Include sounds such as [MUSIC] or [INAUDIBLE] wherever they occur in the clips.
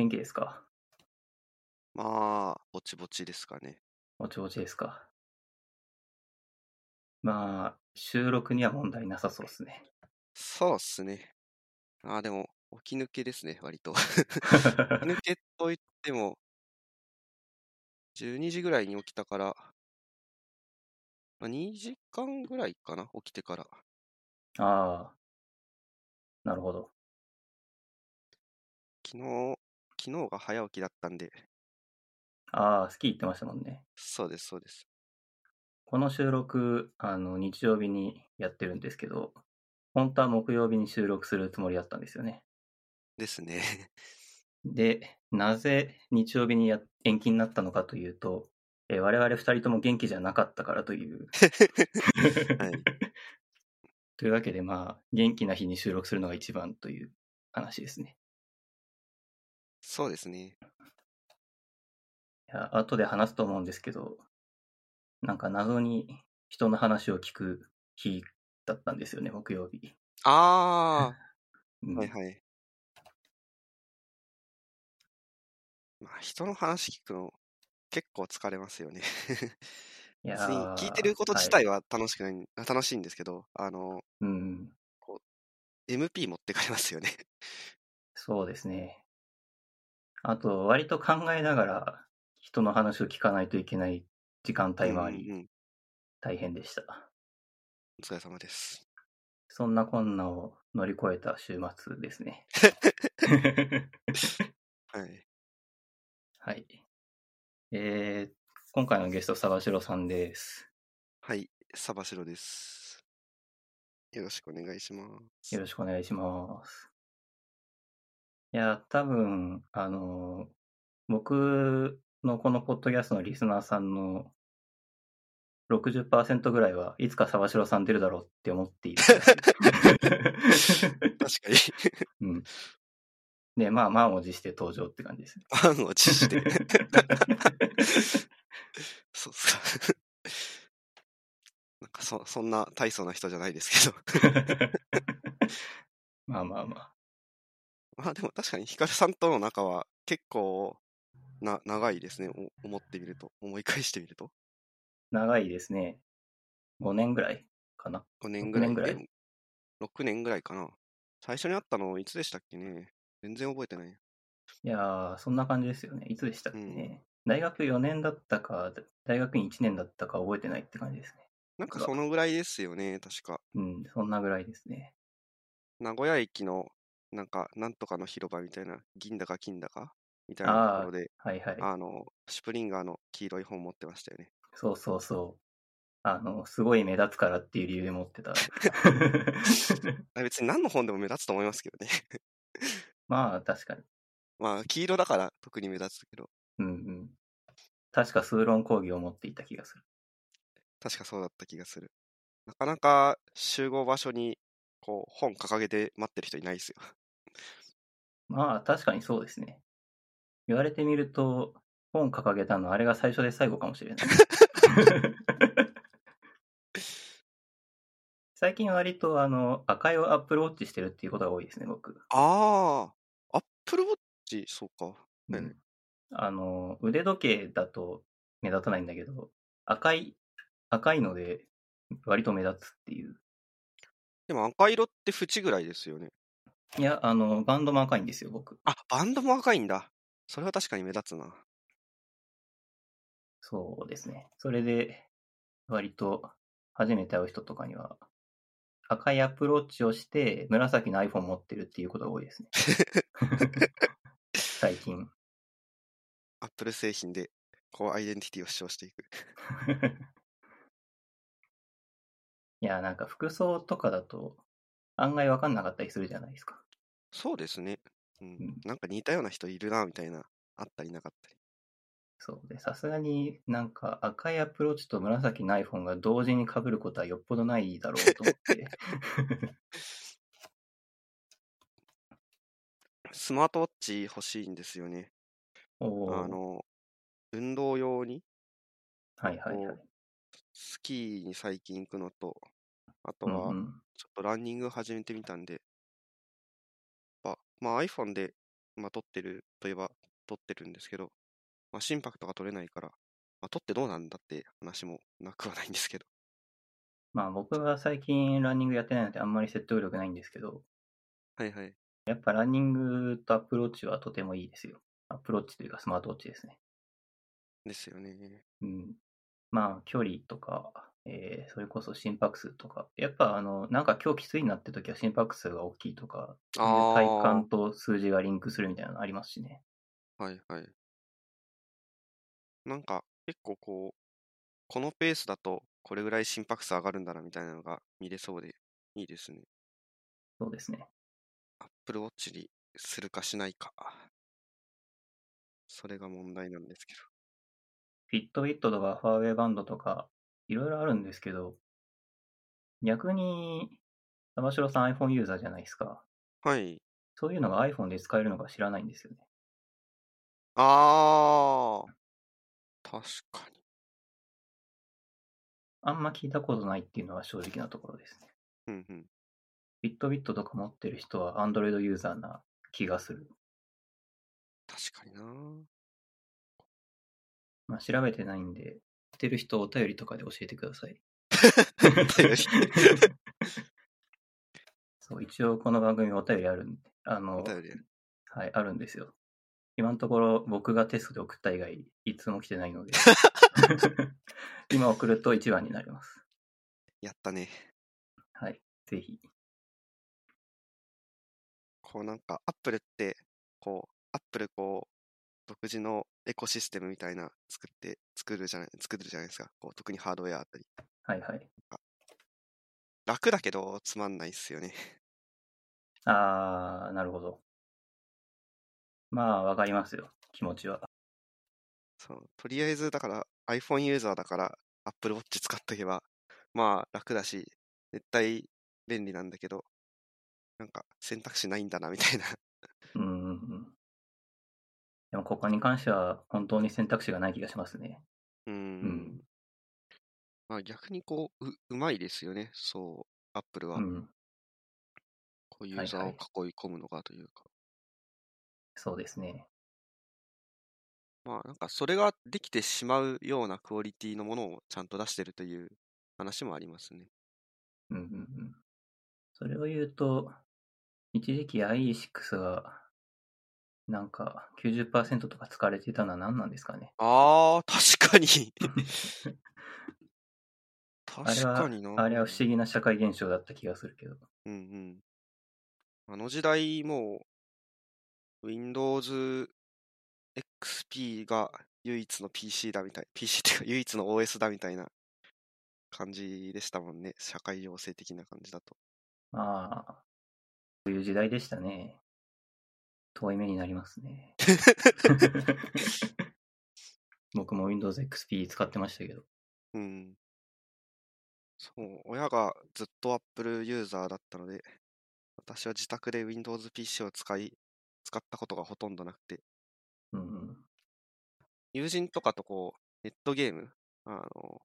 元気ですか？まあ、ぼちぼちですかね。おちぼちですか？まあ、収録には問題なさそうですね。そうっすね。ああ、でも、起き抜けですね、割と。[LAUGHS] 起き抜けと言っても、12時ぐらいに起きたから、まあ、2時間ぐらいかな、起きてから。ああ、なるほど。昨日、昨日が早起きだったんで、ああ、スキー行ってましたもんね。そうです、そうです。この収録、あの、日曜日にやってるんですけど、本当は木曜日に収録するつもりだったんですよね。ですね。で、なぜ日曜日にや延期になったのかというと、えー我々二人とも元気じゃなかったからという。[LAUGHS] はい。[LAUGHS] というわけで、まあ、元気な日に収録するのが一番という話ですね。そうですね。いや、後で話すと思うんですけど、なんか謎に人の話を聞く日だったんですよね、木曜日。あ [LAUGHS] うんあ、はいはい。まあ、人の話聞くの結構疲れますよね。いや聞いてること自体は楽しくない、楽しいんですけど、あの、うん、MP 持ってかれますよね。[LAUGHS] そうですね。あと、割と考えながら人の話を聞かないといけない時間帯もあり、うんうんうん大変でした。お疲れ様です。そんなこんなを乗り越えた週末ですね。[LAUGHS] はい。はい。えー、今回のゲスト、サバシロさんです。はい、サバシロです。よろしくお願いします。よろしくお願いします。いや、多分、あの、僕のこのポッドキャストのリスナーさんの60%ぐらいはいつか沢城さん出るだろうって思っている。確かに。[LAUGHS] うん。で、まあ、満を持して登場って感じです。満を持して。[LAUGHS] そうっすか。[LAUGHS] なんかそ、そんな大層な人じゃないですけど。まあまあまあ。まあでも確かにヒカルさんとの仲は結構な長いですね。お思ってみると。思い返してみると。長いですね。5年ぐらいかな。5年ぐらい。6年ぐらいでも6年ぐらいかな。最初に会ったのいつでしたっけね？全然覚えてない。いやー、そんな感じですよね。いつでしたっけね。大学4年だったか、大学院1年だったか覚えてないって感じですね。なんかそのぐらいですよね。確か。うん、そんなぐらいですね。名古屋駅のなんかなんとかの広場みたいな銀だか金だかみたいなところではいはい。あのシュプリンガーの黄色い本持ってましたよね。そうそうそう。あの、すごい目立つからっていう理由で持ってた。[LAUGHS] あ別に何の本でも目立つと思いますけどね。[LAUGHS] まあ、確かに。まあ黄色だから特に目立つけどうんうん。確か数論講義を持っていた気がする。確かそうだった気がする。なかなか集合場所にこう本掲げて待ってる人いないですよ。まあ、確かにそうですね。言われてみると、本掲げたのあれが最初で最後かもしれない。[LAUGHS] 最近割とあの赤いをアップルウォッチしてるっていうことが多いですね、僕。ああ、アップルウォッチ、そうか。ねうんあの、腕時計だと目立たないんだけど、赤い、赤いので割と目立つっていう。でも赤色って縁ぐらいですよね。いや、あの、バンドも赤いんですよ、僕。あ、バンドも赤いんだ。それは確かに目立つな。そうですね。それで、割と初めて会う人とかには、赤いアップルウォッチをして、紫の iPhone 持ってるっていうことが多いですね。[LAUGHS] 最近。アップル製品でこうアイデンティティを主張していく。[LAUGHS] いや、なんか服装とかだと、案外わかんなかったりするじゃないですか。そうですね。うんうん。なんか似たような人いるな、みたいな。あったりなかったり。そうで、さすがになんか赤いアップルウォッチと紫の iPhone が同時に被ることはよっぽどないだろうと思って。[LAUGHS] スマートウォッチ欲しいんですよね。あの、運動用に、はいはいはい。スキーに最近行くのと、あとは、ちょっとランニング始めてみたんで、まあ iPhone でまあ、撮ってるといえば撮ってるんですけど、まあ、心拍とか取れないから、まあ、撮ってどうなんだって話もなくはないんですけど。まあ僕が最近ランニングやってないのであんまり説得力ないんですけど、はいはい。やっぱランニングとアップローチはとてもいいですよ。アップローチというかスマートウォッチですね。ですよね。うん。まあ距離とか、えーそれこそ心拍数とか、やっぱあの、なんか今日きついなって時は心拍数が大きいとか、体感と数字がリンクするみたいなのありますしね。はいはい。なんか結構こう、このペースだとこれぐらい心拍数上がるんだなみたいなのが見れそうでいいですね。そうですね。Apple Watch にするかしないか。それが問題なんですけど。フィットビットとかファーウェイバンドとか、いろいろあるんですけど、逆に、玉城さん iPhone ユーザーじゃないですか。はい。そういうのが iPhone で使えるのか知らないんですよね。あー。確かに。あんま聞いたことないっていうのは正直なところですね。うんうん。フィットビットとか持ってる人は Android ユーザーな気がする。確かになまあ、調べてないんで、知ってる人お便りとかで教えてください。[LAUGHS] [LAUGHS] そう、一応この番組お便りあるんで、あのお、便りあるはい、あるんですよ。今のところ僕がテストで送った以外、いつも来てないので、[LAUGHS] 今送ると1番になります。やったね。はい、ぜひ。こうなんか、アップルって、こう、アップルこう、独自のエコシステムみたいな作って、作るじゃない、作るじゃないですか。こう、特にハードウェアあたり。はいはい。楽だけど、つまんないっすよね。[LAUGHS] あー、なるほど。まあ、わかりますよ、気持ちは。そう、とりあえず、だから iPhone ユーザーだから Apple Watch 使っとけば、まあ楽だし、絶対便利なんだけど、なんか選択肢ないんだなみたいな。[LAUGHS] うん。ここに関しては本当に選択肢がない気がしますね。うーうんん。まあ逆にこう、う、うまいですよね。そう、Apple はう。ん、こうユーザーはいを囲い込むのがというか。そうですね。まあなんかそれができてしまうようなクオリティのものをちゃんと出してるという話もありますね。うんうんうん。それを言うと、一時期 IE6 が、なんか90%とか使われていたのは何なんですかね。ああ、確かに。[LAUGHS] 確かにな。あれは不思議な社会現象だった気がするけど。うんうん。あの時代もう Windows XP が唯一の PC だみたい、PC っていうか唯一の OS だみたいな感じでしたもんね。社会情勢的な感じだと。まあ、そういう時代でしたね。遠い目になりますね。[LAUGHS] [LAUGHS] 僕も Windows XP 使ってましたけど。うん。そう、親がずっと Apple ユーザーだったので、私は自宅で Windows PC を使い、使ったことがほとんどなくて、うんうん。友人とかとこう、ネットゲーム、あの、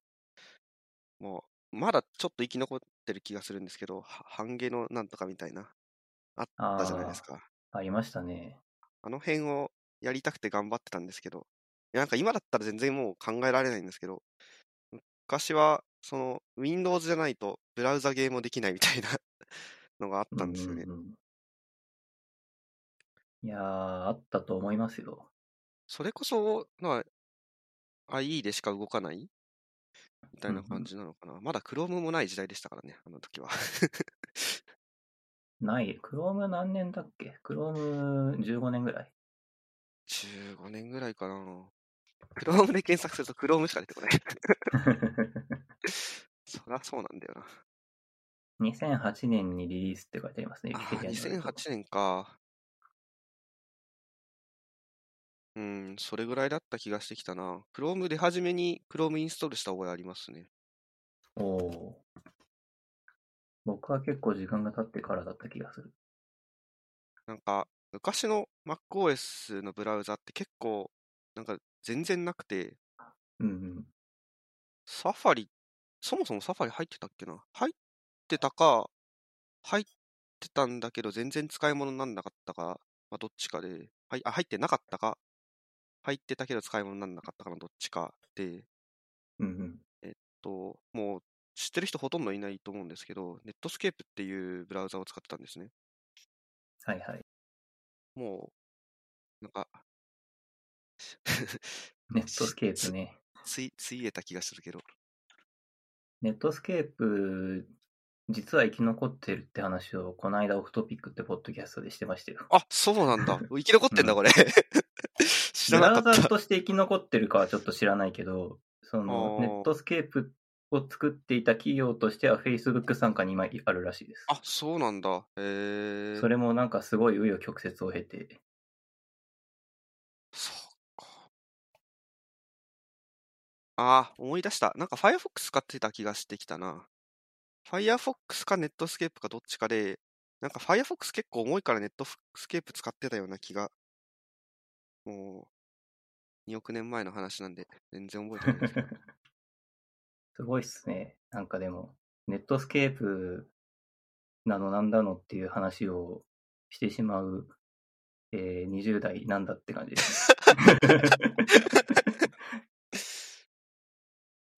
もう、まだちょっと生き残ってる気がするんですけど、は半ゲのなんとかみたいな、あったじゃないですか。ありましたね。あの辺をやりたくて頑張ってたんですけど、なんか今だったら全然もう考えられないんですけど、昔は、その、Windows じゃないと、ブラウザゲームもできないみたいな [LAUGHS] のがあったんですよね。うんうんうんいやー、あったと思いますよ。それこそ、まあ、IE でしか動かない？みたいな感じなのかな。まだ Chrome もない時代でしたからね、あの時は。ない？Chrome 何年だっけ ?Chrome15 年ぐらい？15年ぐらいかな。Chrome で検索すると Chrome しか出てこない。[LAUGHS] そりゃそうなんだよな。2008年にリリースって書いてありますね。あ Wikipedia あ、によると2008年か。うん、それぐらいだった気がしてきたな。Chrome 出始めに Chrome インストールした覚えありますね。おおー。僕は結構時間が経ってからだった気がする。なんか、昔の MacOS のブラウザって結構、なんか全然なくて、うんうん。サファリ、そもそもサファリ入ってたっけな？入ってたか、入ってたんだけど全然使い物になんなかったか、まあ、どっちかで、はい、あ、入ってなかったか、入ってたけど使い物にならなかったかのどっちかで、うんうん。と、もう知ってる人ほとんどいないと思うんですけど、ネットスケープっていうブラウザを使ってたんですね。はいはい。もう、なんか、[LAUGHS] ネットスケープね。つい、ついえた気がするけど。ネットスケープ、実は生き残ってるって話を、この間 Off Topic ってポッドキャストでしてましたよ。あ、そうなんだ。[LAUGHS] 生き残ってんだ、うんこれ。[LAUGHS] 知らブラウなかった。ザとして生き残ってるかはちょっと知らないけど、そのネットスケープを作っていた企業としては Facebook 参加に今あるらしいです。あ、そうなんだ。へえ。それもなんかすごい紆余曲折を経て、そうか。あー、思い出した。なんか Firefox 使ってた気がしてきたな。Firefox か Netscape かどっちかで、なんか Firefox 結構重いから Netscape 使ってたような気が、もう、2億年前の話なんで、全然覚えてないです。[LAUGHS] すごいっすね。なんかでも、ネットスケープなのなんだのっていう話をしてしまう、えー20代なんだって感じです。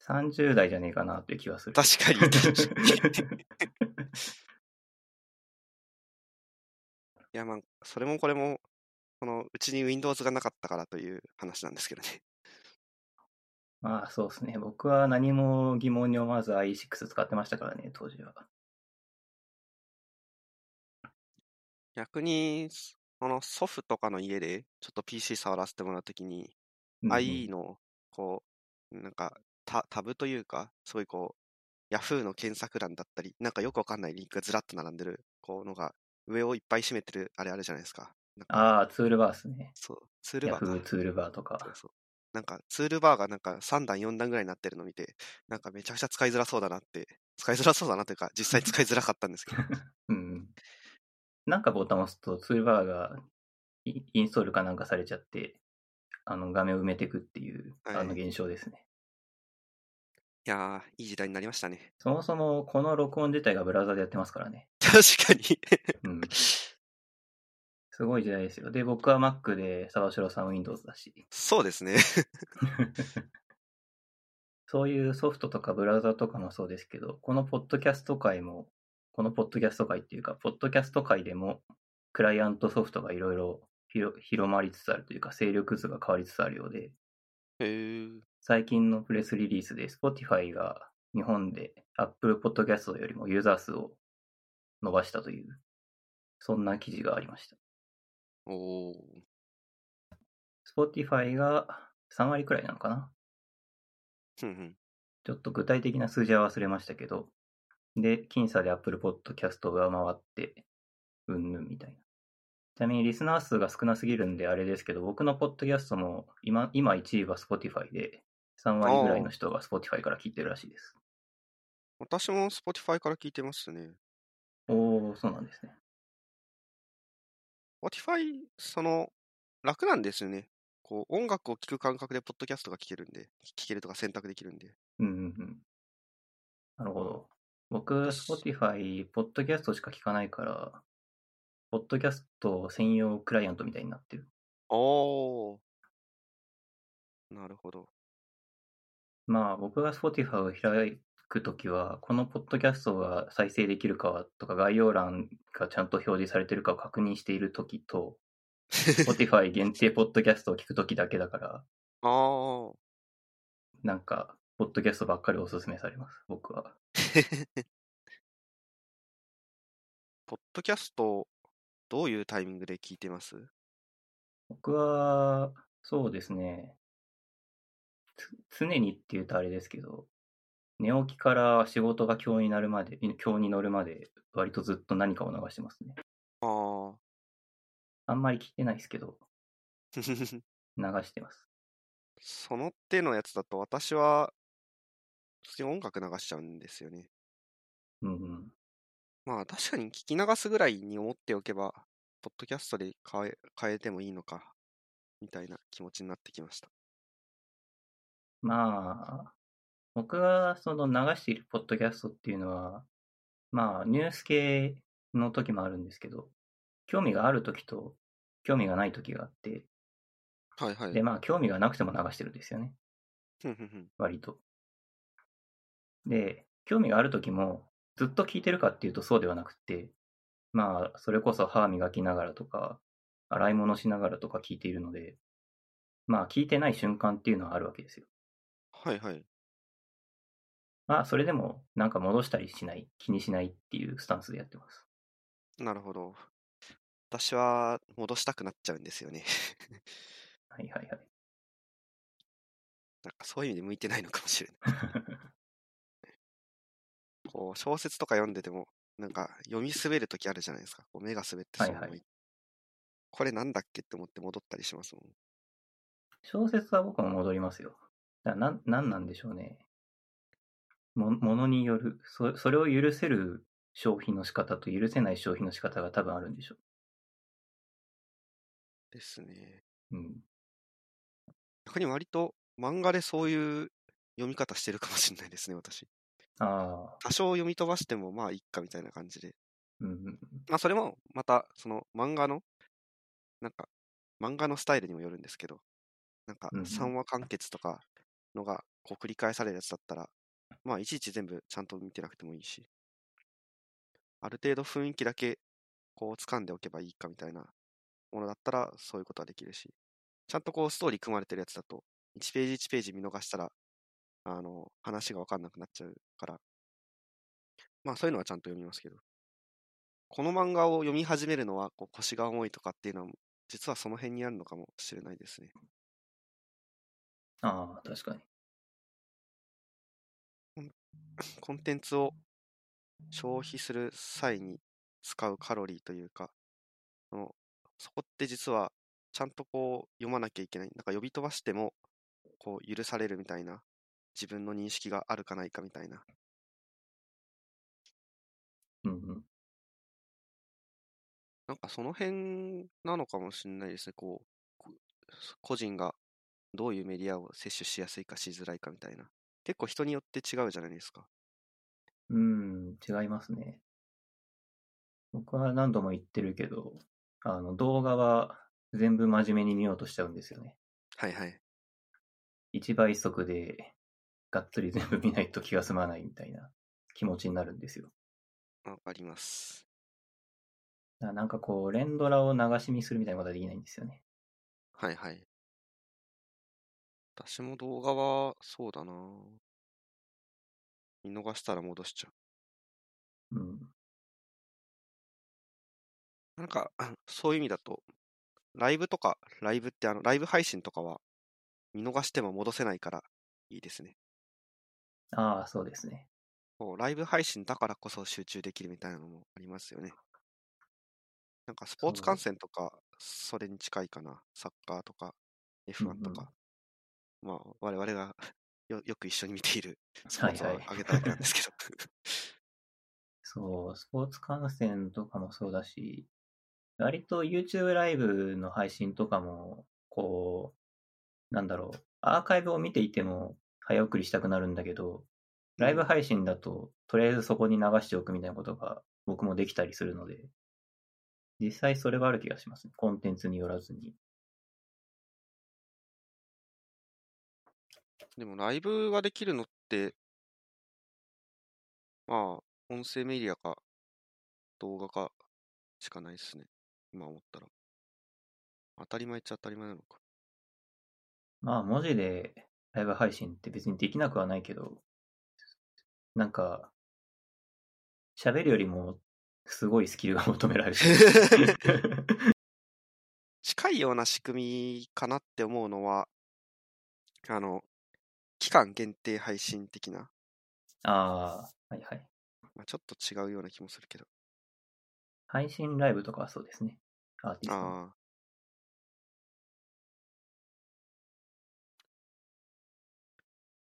30代じゃねえかなっていう気はする。確かに。いや、まあ、それもこれも、このうちに Windows がなかったからという話なんですけどね。まあそうですね。僕は何も疑問に思わず i6 使ってましたからね、当時は。逆に、この祖父とかの家で、ちょっと PC 触らせてもらうときに、うんうん IE の、こう、なんかタ、タブというか、すごいこう、Yahoo の検索欄だったり、なんかよくわかんないリンクがずらっと並んでる、こうのが、上をいっぱい占めてる、あれあるじゃないですか。かああ、ツールバーですね。そう、ツールバーか Yahoo ツールバーとかそう。そう。なんか、ツールバーがなんか3段、4段ぐらいになってるのを見て、なんかめちゃくちゃ使いづらそうだなって、使いづらそうだなというか、実際使いづらかったんですけど。[LAUGHS] うん。なんかボタンを押すとツールバーがイインストールかなんかされちゃって、あの画面を埋めていくっていう、はいあの現象ですね。いやー、いい時代になりましたね。そもそもこの録音自体がブラウザでやってますからね。[LAUGHS] 確かに。うん。すごい時代ですよ。で、僕は Mac で、沢城さん Windows だし。そうですね。[LAUGHS] そういうソフトとかブラウザとかもそうですけど、このポッドキャスト界も、このポッドキャスト界っていうか、ポッドキャスト界でも、クライアントソフトがいろいろ広広まりつつあるというか、勢力図が変わりつつあるようで。最近のプレスリリースで Spotify が日本で Apple Podcast よりもユーザー数を伸ばしたという、そんな記事がありました。おー。Spotify が3割くらいなのかな。ちょっと具体的な数字は忘れましたけど、で、僅差で Apple Podcast が回って、うんぬんみたいな。ちなみにリスナー数が少なすぎるんであれですけど、僕のポッドキャストも今今1位は Spotify で、3割ぐらいの人が Spotify から聞いてるらしいです。私も Spotify から聞いてますね。おー、そうなんですね。Spotify、その、楽なんですよね。こう、音楽を聴く感覚でポッドキャストが聴けるんで、聴けるとか選択できるんで。うんうんうん。なるほど。僕、私 Spotify、ポッドキャストしか聞かないから、ポッドキャスト専用クライアントみたいになってる。おー。なるほど。まあ、僕が Spotify を開くときは、このポッドキャストが再生できるかとか、概要欄がちゃんと表示されてるかを確認しているときと、[LAUGHS] Spotify 限定ポッドキャストを聞くときだけだから、あー。なんか、ポッドキャストばっかりおすすめされます、僕は。[LAUGHS] ポッドキャスト、どういうタイミングで聞いてます？僕は、そうですね、つ常にって言うとあれですけど、寝起きから仕事が今日になるまで、今日に乗るまで、割とずっと何かを流してますね。あー。あんまり聞いてないですけど、[LAUGHS] 流してます。その手のやつだと私は、普通に音楽流しちゃうんですよね。うんうん。まあ確かに聞き流すぐらいに思っておけば、ポッドキャストで変え変えてもいいのか、みたいな気持ちになってきました。まあ、僕がその流しているポッドキャストっていうのは、まあ、ニュース系の時もあるんですけど、興味がある時と興味がない時があって、はいはい。で、まあ、興味がなくても流してるんですよね。割と。で、興味がある時も、ずっと聞いてるかっていうとそうではなくて、まあ、それこそ歯磨きながらとか、洗い物しながらとか聞いているので、まあ、聞いてない瞬間っていうのはあるわけですよ。はいはい。まあ、それでも、なんか戻したりしない、気にしないっていうスタンスでやってます。なるほど。私は戻したくなっちゃうんですよね。はいはいはい。なんかそういう意味で向いてないのかもしれない。こう小説とか読んでても、なんか読み滑るときあるじゃないですか。こう目が滑ってそのままはいはいこれなんだっけって思って戻ったりしますもん。小説は僕も戻りますよ。だなん、なんなんでしょうね。も、ものによる、そ、それを許せる消費の仕方と許せない消費の仕方が多分あるんでしょですね。う。うん。逆に割と漫画でそういう読み方してるかもしれないですね、私。ああ、多少読み飛ばしてもまあいいかみたいな感じで。うんうん。まあそれもまたその漫画の、なんか漫画のスタイルにもよるんですけど、なんかうんうん3話完結とかのがこう繰り返されるやつだったら、まあいちいち全部ちゃんと見てなくてもいいし、ある程度雰囲気だけこう掴んでおけばいいかみたいなものだったらそういうことはできるし、ちゃんとこうストーリー組まれてるやつだと、1ページ1ページ見逃したら、あの、話がわかんなくなっちゃうから、まあそういうのはちゃんと読みますけど、この漫画を読み始めるのはこう腰が重いとかっていうのは、実はその辺にあるのかもしれないですね。ああ、確かに。コンテンツを消費する際に使うカロリーというか、そのそこって実はちゃんとこう読まなきゃいけない。なんか呼び飛ばしてもこう許されるみたいな自分の認識があるかないかみたいな。うんうん。なんかその辺なのかもしれないですね。こう、こ個人がどういうメディアを摂取しやすいかしづらいかみたいな。結構人によって違うじゃないですか。うん、違いますね。僕は何度も言ってるけど、あの、動画は全部真面目に見ようとしちゃうんですよね。はいはい。一倍速でがっつり全部見ないと気が済まないみたいな気持ちになるんですよ。わかります。なんかこう、連ドラを流し見するみたいなことはできないんですよね。はいはい。私も動画はそうだな見逃したら戻しちゃうん。う。なんか、[CLEARS THROAT] そういう意味だと、ライブとか、ライブってあの、ライブ配信とかは、見逃しても戻せないからいいですね。ああ、そうですね。こうライブ配信だからこそ集中できるみたいなのもありますよね。なんかスポーツ観戦とか、それに近いかな。サッカーとか、F1 とか。まあ、我々がよ [LAUGHS] よく一緒に見ているスポーツをげただけなんですけど。そう、スポーツ観戦とかもそうだし、割と YouTube ライブの配信とかも、こう、なんだろう、アーカイブを見ていても早送りしたくなるんだけど、ライブ配信だと、とりあえずそこに流しておくみたいなことが僕もできたりするので、実際それはある気がしますね。コンテンツによらずに。でもライブができるのって、まあ、音声メディアか動画かしかないですね。今思ったら。当たり前っちゃ当たり前なのか。まあ、文字でライブ配信って別にできなくはないけど、なんか、喋るよりもすごいスキルが求められる。[LAUGHS] 近いような仕組みかなって思うのは、あの、期間限定配信的な、ああ、はいはい。まあ、ちょっと違うような気もするけど。配信ライブとかはそうですね。アーティストの。ああ。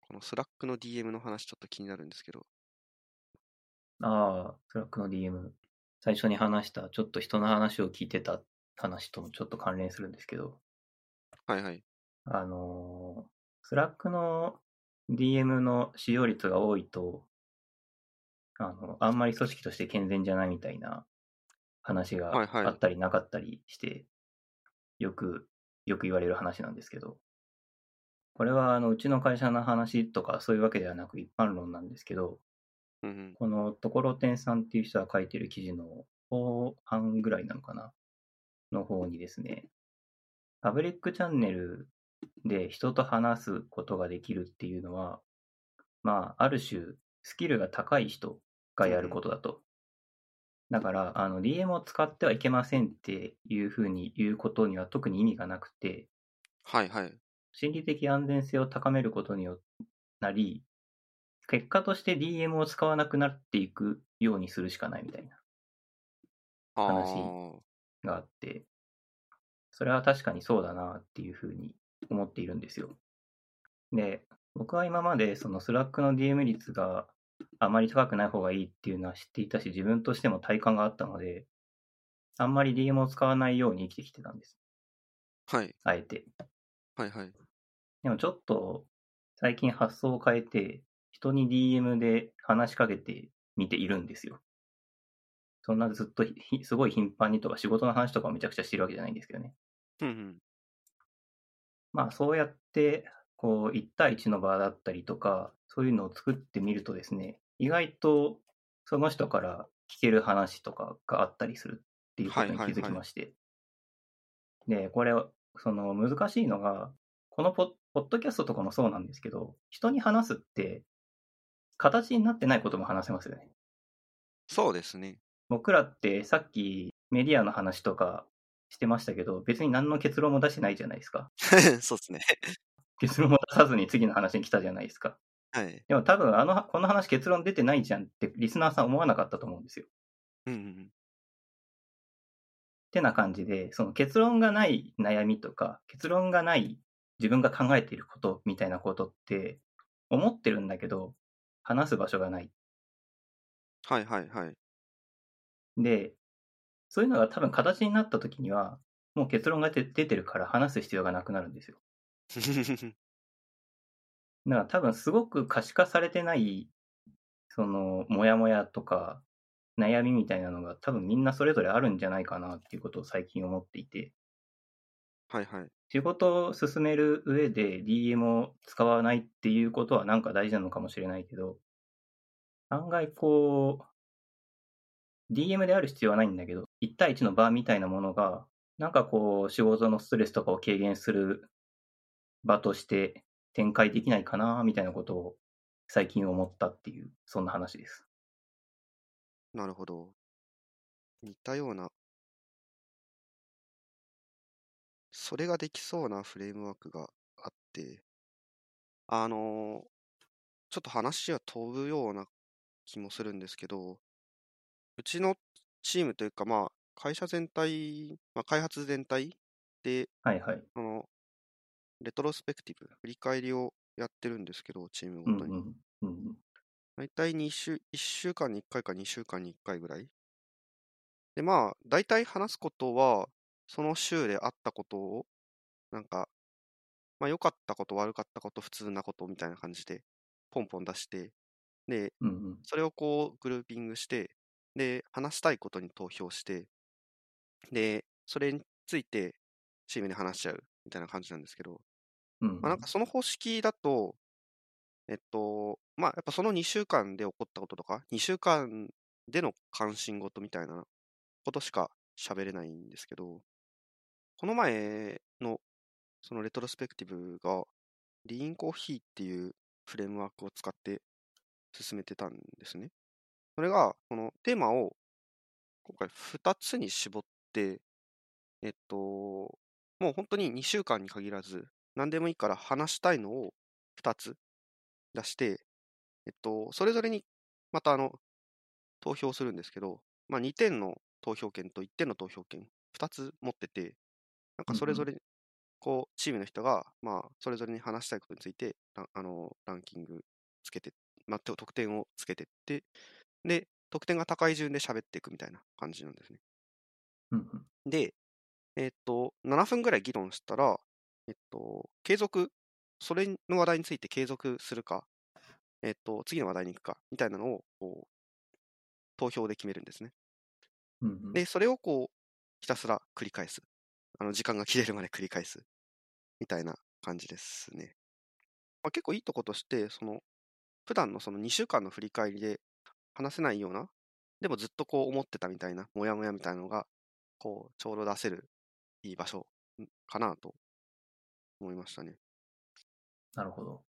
このスラックの DM の話ちょっと気になるんですけど、ああ、スラックの DM。最初に話した、ちょっと人の話を聞いてた話ともちょっと関連するんですけど、はいはい。あのースラックの DM の使用率が多いと、あの、あんまり組織として健全じゃないみたいな話がはいはい。あったりなかったりして、よく、よく言われる話なんですけど、これはあのうちの会社の話とかそういうわけではなく一般論なんですけど、うんうん。このところてんさんっていう人が書いてる記事の後半ぐらいなのかな？の方にですね、パブリックチャンネルで人と話すことができるっていうのは、まあ、ある種、スキルが高い人がやることだと。だから、あの、DM を使ってはいけませんっていうふうに言うことには特に意味がなくて、はいはい。心理的安全性を高めることによなり、結果として DM を使わなくなっていくようにするしかないみたいなあ話ーがあって、それは確かにそうだなっていうふうに思っているんですよ。で、僕は今までそのスラックの DM 率があまり高くない方がいいっていうのは知っていたし、自分としても体感があったので、あんまり DM を使わないように生きてきてたんです。はい。あえて。はいはい。でもちょっと最近発想を変えて、人に DM で話しかけてみているんですよ。そんなずっとひすごい頻繁にとか仕事の話とかをめちゃくちゃしてるわけじゃないんですけどね。うんうん。まあそうやって、こう、1対1の場だったりとか、そういうのを作ってみるとですね、意外とその人から聞ける話とかがあったりするっていうことに気づきまして。で、これ、その難しいのが、このポッポッドキャストとかもそうなんですけど、人に話すって、形になってないことも話せますよね。そうですね。僕らってさっきメディアの話とかしてましたけど、別に何の結論も出してないじゃないですか。[LAUGHS] そうですね。[LAUGHS] 結論も出さずに次の話に来たじゃないですか。はい。でも多分あの、この話結論出てないじゃんってリスナーさん思わなかったと思うんですよ。うんうんってな感じで、その結論がない悩みとか、結論がない自分が考えていることみたいなことって、思ってるんだけど、話す場所がない。はいはいはい。で、そういうのが多分形になった時には、もう結論が出出てるから話す必要がなくなるんですよ。[LAUGHS] だから多分すごく可視化されてない、その、モヤモヤとか、悩みみたいなのが多分みんなそれぞれあるんじゃないかなっていうことを最近思っていて、はいはい。仕事を進める上で DM を使わないっていうことはなんか大事なのかもしれないけど、案外こう、DM である必要はないんだけど、1対1の場みたいなものが、なんかこう、仕事のストレスとかを軽減する場として展開できないかな、みたいなことを最近思ったっていう、そんな話です。なるほど。似たような、それができそうなフレームワークがあって、あのちょっと話は飛ぶような気もするんですけど、うちのチームというか、まあ、会社全体、まあ、開発全体で、はいはい。あの、レトロスペクティブ、振り返りをやってるんですけど、チームうんごとに。うん。うん大体2週、1週間に1回か2週間に1回ぐらい。で、まあ、大体話すことは、その週であったことを、なんか、まあ、良かったこと、悪かったこと、普通なことみたいな感じで、ポンポン出して、で、うんうん。それをこう、グルーピングして、で、話したいことに投票して、で、それについて、チームで話しちゃうみたいな感じなんですけど、うんうんまあ、なんかその方式だと、えっと、まあ、やっぱその2週間で起こったこととか、2週間での関心事みたいなことしか喋れないんですけど、この前のそのレトロスペクティブが、リーンコーヒーっていうフレームワークを使って進めてたんですね。それが、このテーマを今回2つに絞って、えっと、もう本当に2週間に限らず、何でもいいから話したいのを2つ出して、えっと、それぞれにまたあの、投票するんですけど、まあ2点の投票権と1点の投票権、2つ持ってて、なんかそれぞれ、こう、チームの人が、まあ、それぞれに話したいことについて、ランあの、ランキングつけて、まあ、と得点をつけてって、で、得点が高い順で喋っていくみたいな感じなんですね。うんうん。で、えっと、7分ぐらい議論したら、えっと、継続、それの話題について継続するか、えっと、次の話題に行くか、みたいなのを、こう、投票で決めるんですね。うんうん。で、それをこう、ひたすら繰り返す。あの、時間が切れるまで繰り返す。みたいな感じですね。まあ、結構いいとことして、その、普段のその2週間の振り返りで話せないような、でもずっとこう思ってたみたいな、もやもやみたいなのが、こう、ちょうど出せるいい場所かなと思いましたね。なるほど。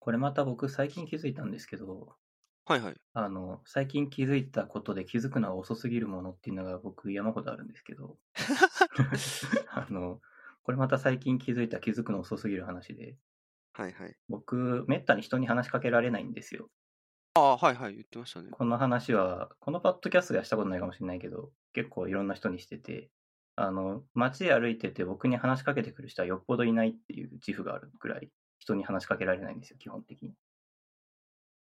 これまた僕最近気づいたんですけど、はいはい。あの、最近気づいたことで気づくのは遅すぎるものっていうのが僕山ほどあるんですけど、[LAUGHS] あの、これまた最近気づいた気づくの遅すぎる話で、はいはい。僕、めったに人に話しかけられないんですよ。ああ、はいはい、言ってましたね。この話は、このパッドキャストではしたことないかもしれないけど、結構いろんな人にしてて、あの、街歩いてて僕に話しかけてくる人はよっぽどいないっていう自負があるぐらい、人に話しかけられないんですよ、基本的に。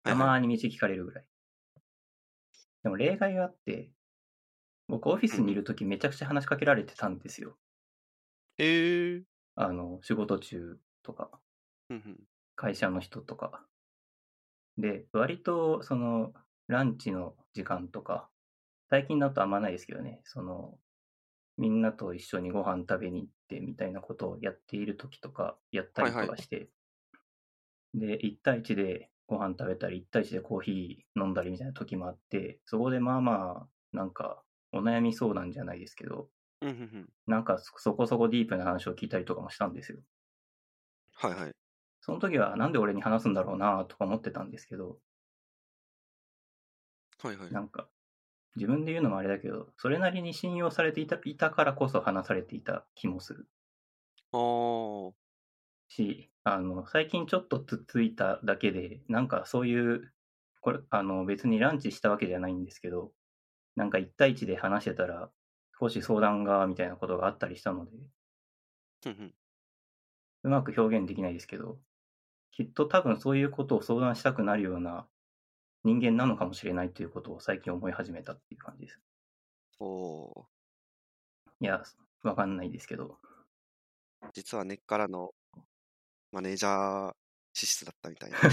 た。まに道聞かれるぐらい。でも例外があって、僕オフィスにいるときめちゃくちゃ話しかけられてたんですよ。ええー。あの、仕事中とか、うんうん。会社の人とか。で、割と、その、ランチの時間とか、最近だとあんまないですけどね、その、みんなと一緒にご飯食べに行ってみたいなことをやっている時とか、やったりとかして、で、1対1でご飯食べたり、1対1でコーヒー飲んだりみたいな時もあって、そこでまあまあ、なんか、お悩み相談じゃないですけど、うんうんうん。なんかそそこそこディープな話を聞いたりとかもしたんですよ。はいはい。その時はなんで俺に話すんだろうなとか思ってたんですけど、はいはい。なんか、自分で言うのもあれだけど、それなりに信用されていたいたからこそ話されていた気もするああ。し、あの、最近ちょっとつっついただけで、なんかそういう、これ、あの、別にランチしたわけじゃないんですけど、なんか1対1で話してたら、少し相談が、みたいなことがあったりしたので。うまく表現できないですけど、きっと多分そういうことを相談したくなるような人間なのかもしれないということを最近思い始めたっていう感じです。おー。いや、わかんないですけど。実は根っからのマネージャー資質だったみたいな。[LAUGHS]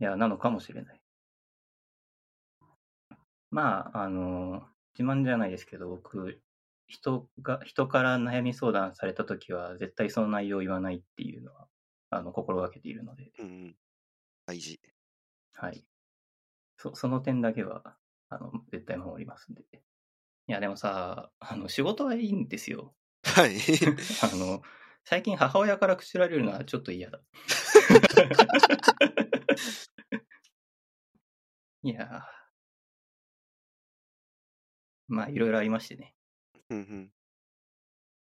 いや、なのかもしれない。まあ、あの、自慢じゃないですけど、僕、人が、人から悩み相談されたときは、絶対その内容を言わないっていうのは、あの、心がけているので、うんうん。大事。はい。そ、その点だけは、あの、絶対守りますんで。いや、でもさ、あの、仕事はいいんですよ。はい。[LAUGHS] あの、最近母親から口られるのはちょっと嫌だ。[LAUGHS] いやーまあ、いろいろありましてね。うんうん。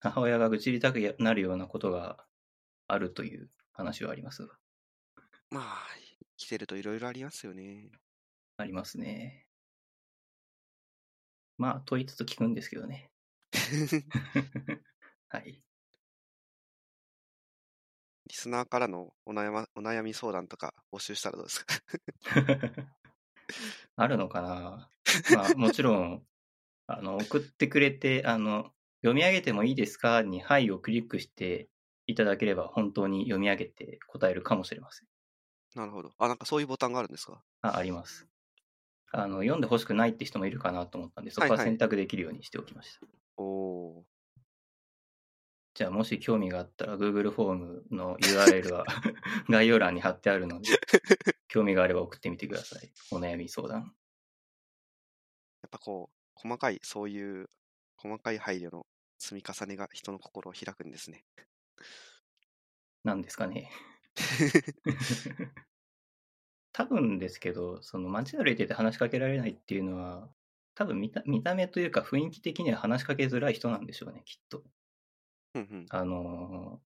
母親が愚痴りたくなるようなことがあるという話はありますが。まあ、生きてるといろいろありますよね。ありますね。まあ、問いつつ聞くんですけどね。[LAUGHS] はい。リスナーからのお悩,、ま、お悩み相談とか募集したらどうですか？[LAUGHS] あるのかな？まあ、もちろん、あの、送ってくれて、あの、読み上げてもいいですか？に、はいをクリックしていただければ、本当に読み上げて答えるかもしれません。なるほど。あ、なんかそういうボタンがあるんですか？あ、あります。あの、読んでほしくないって人もいるかなと思ったんで、そこははいはい選択できるようにしておきました。おー。じゃあ、もし興味があったら、Google フォームの URL は [LAUGHS] 概要欄に貼ってあるので、[LAUGHS] 興味があれば送ってみてください。お悩み相談。やっぱこう、細かい、そういう、細かい配慮の積み重ねが人の心を開くんですね。なんですかね。[LAUGHS] [LAUGHS] 多分ですけど、その街歩いてて話しかけられないっていうのは、多分見た見た目というか雰囲気的には話しかけづらい人なんでしょうね、きっと。うんうん。あの、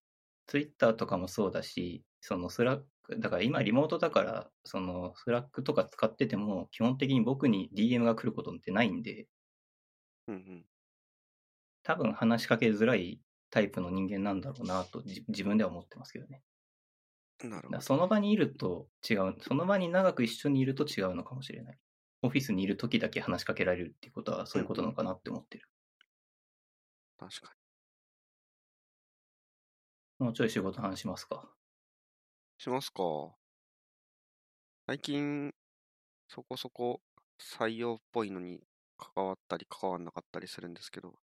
ツイッターとかもそうだし、そのスラック、だから今リモートだから、そのスラックとか使ってても、基本的に僕に DM が来ることってないんで、うんうん。多分話しかけづらいタイプの人間なんだろうなとじ自分では思ってますけどね。なるほどだから。その場にいると違う、その場に長く一緒にいると違うのかもしれない。オフィスにいる時だけ話しかけられるっていうことはそういうことなのかなって思ってる。確かに。もうちょい仕事話しますか。しますか。最近、そこそこ採用っぽいのに関わったり関わんなかったりするんですけど、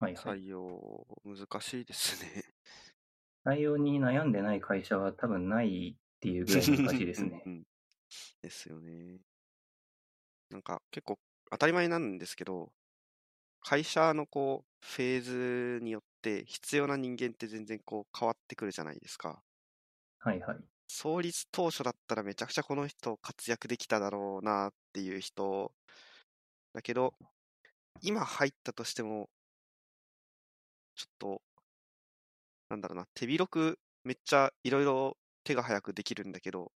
はいはい。採用難しいですね。採用に悩んでない会社は多分ないっていうぐらい難しいですね [LAUGHS] ですよね。なんか結構当たり前なんですけど、会社のこう、フェーズによって必要な人間って全然こう変わってくるじゃないですか。はいはい。創立当初だったらめちゃくちゃこの人活躍できただろうなっていう人だけど、今入ったとしても、ちょっと、なんだろうな、手広くめっちゃいろいろ手が早くできるんだけど、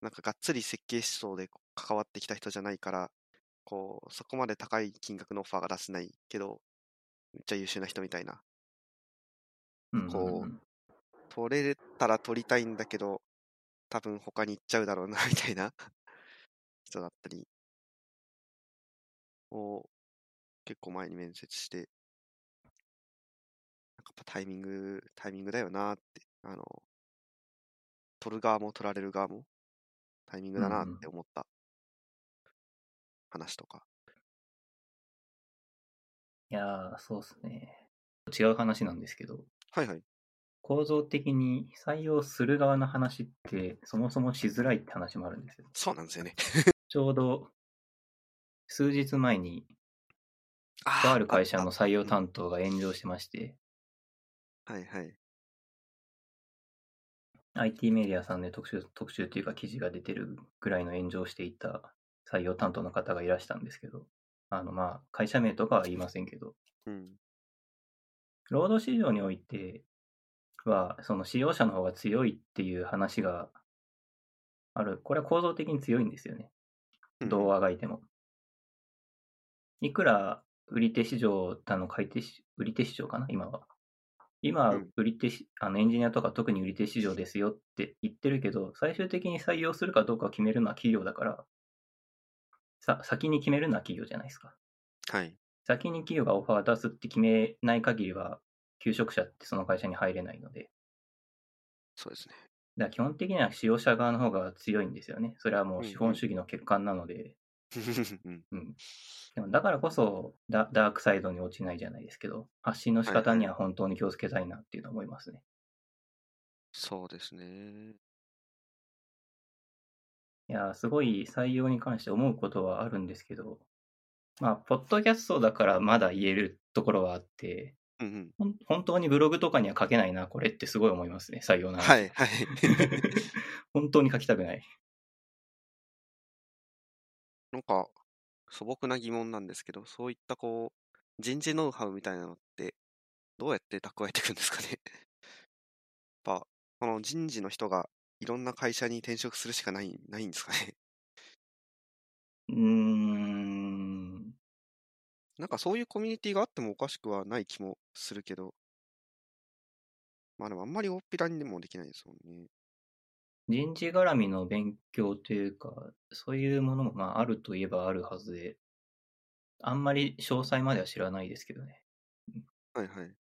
なんかがっつり設計思想で関わってきた人じゃないから、こう、そこまで高い金額のオファーが出せないけど、めっちゃ優秀な人みたいな。うんう取れたら取りたいんだけど、多分他に行っちゃうだろうな、みたいな [LAUGHS] 人だったり、を結構前に面接して、なんかやっぱタイミング、タイミングだよなって、あの、取る側も取られる側もタイミングだなって思った話とか。いやー、そうっすね。違う話なんですけど、はいはい。構造的に採用する側の話って、そもそもしづらいって話もあるんですよ。そうなんですよね。[LAUGHS] ちょうど、数日前に、あとある会社の採用当担当が炎上してまして、はいはい。IT メディアさんで特集、特集っていうか記事が出てるぐらいの炎上していた採用担当の方がいらしたんですけど、あの、まあ、会社名とかは言いませんけど、うん。労働市場においては、その使用者の方が強いっていう話がある。これは構造的に強いんですよね。うんどうあがいても。いくら売り手市場だの買い手し、売り手市場かな、今は。今うん、売り手し、あのエンジニアとか特に売り手市場ですよって言ってるけど、最終的に採用するかどうかを決めるのは企業だから、さ、先に決めるのは企業じゃないですか。はい。先に企業がオファー出すって決めない限りは、求職者ってその会社に入れないので、そうですね。だから基本的には使用者側の方が強いんですよね。それはもう資本主義の欠陥なので、うんうん。でもだからこそダ、ダークサイドに落ちないじゃないですけど、発信の仕方には本当に気をつけたいなっていうのは思いますね。そうですね。いやー、すごい採用に関して思うことはあるんですけど、まあ、ポッドキャストだからまだ言えるところはあって、うんうん。本当にブログとかには書けないな、これってすごい思いますね、採用な話はいはい。[LAUGHS] 本当に書きたくない。なんか、素朴な疑問なんですけど、そういったこう、人事ノウハウみたいなのって、どうやって蓄えていくんですかね。[LAUGHS] やっぱ、この人事の人がいろんな会社に転職するしかない、ないんですかね。[LAUGHS] うーん。なんかそういうコミュニティがあってもおかしくはない気もするけど、まあでもあんまり大っぴらにでもできないですもんね。人事絡みの勉強というか、そういうものもまああるといえばあるはずで、あんまり詳細までは知らないですけどね。はいはい。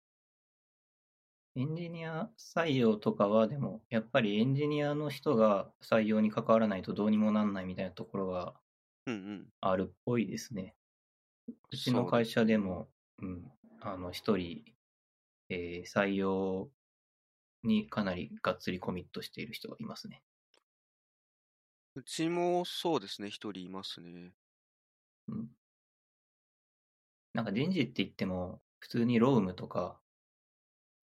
エンジニア採用とかはでも、やっぱりエンジニアの人が採用に関わらないとどうにもなんないみたいなところがうんうん。あるっぽいですね。うちの会社でも、うん、あの、一人、えー採用にかなりがっつりコミットしている人がいますね。うちもそうですね、一人いますね。うん。なんか人事って言っても、普通にロームとか、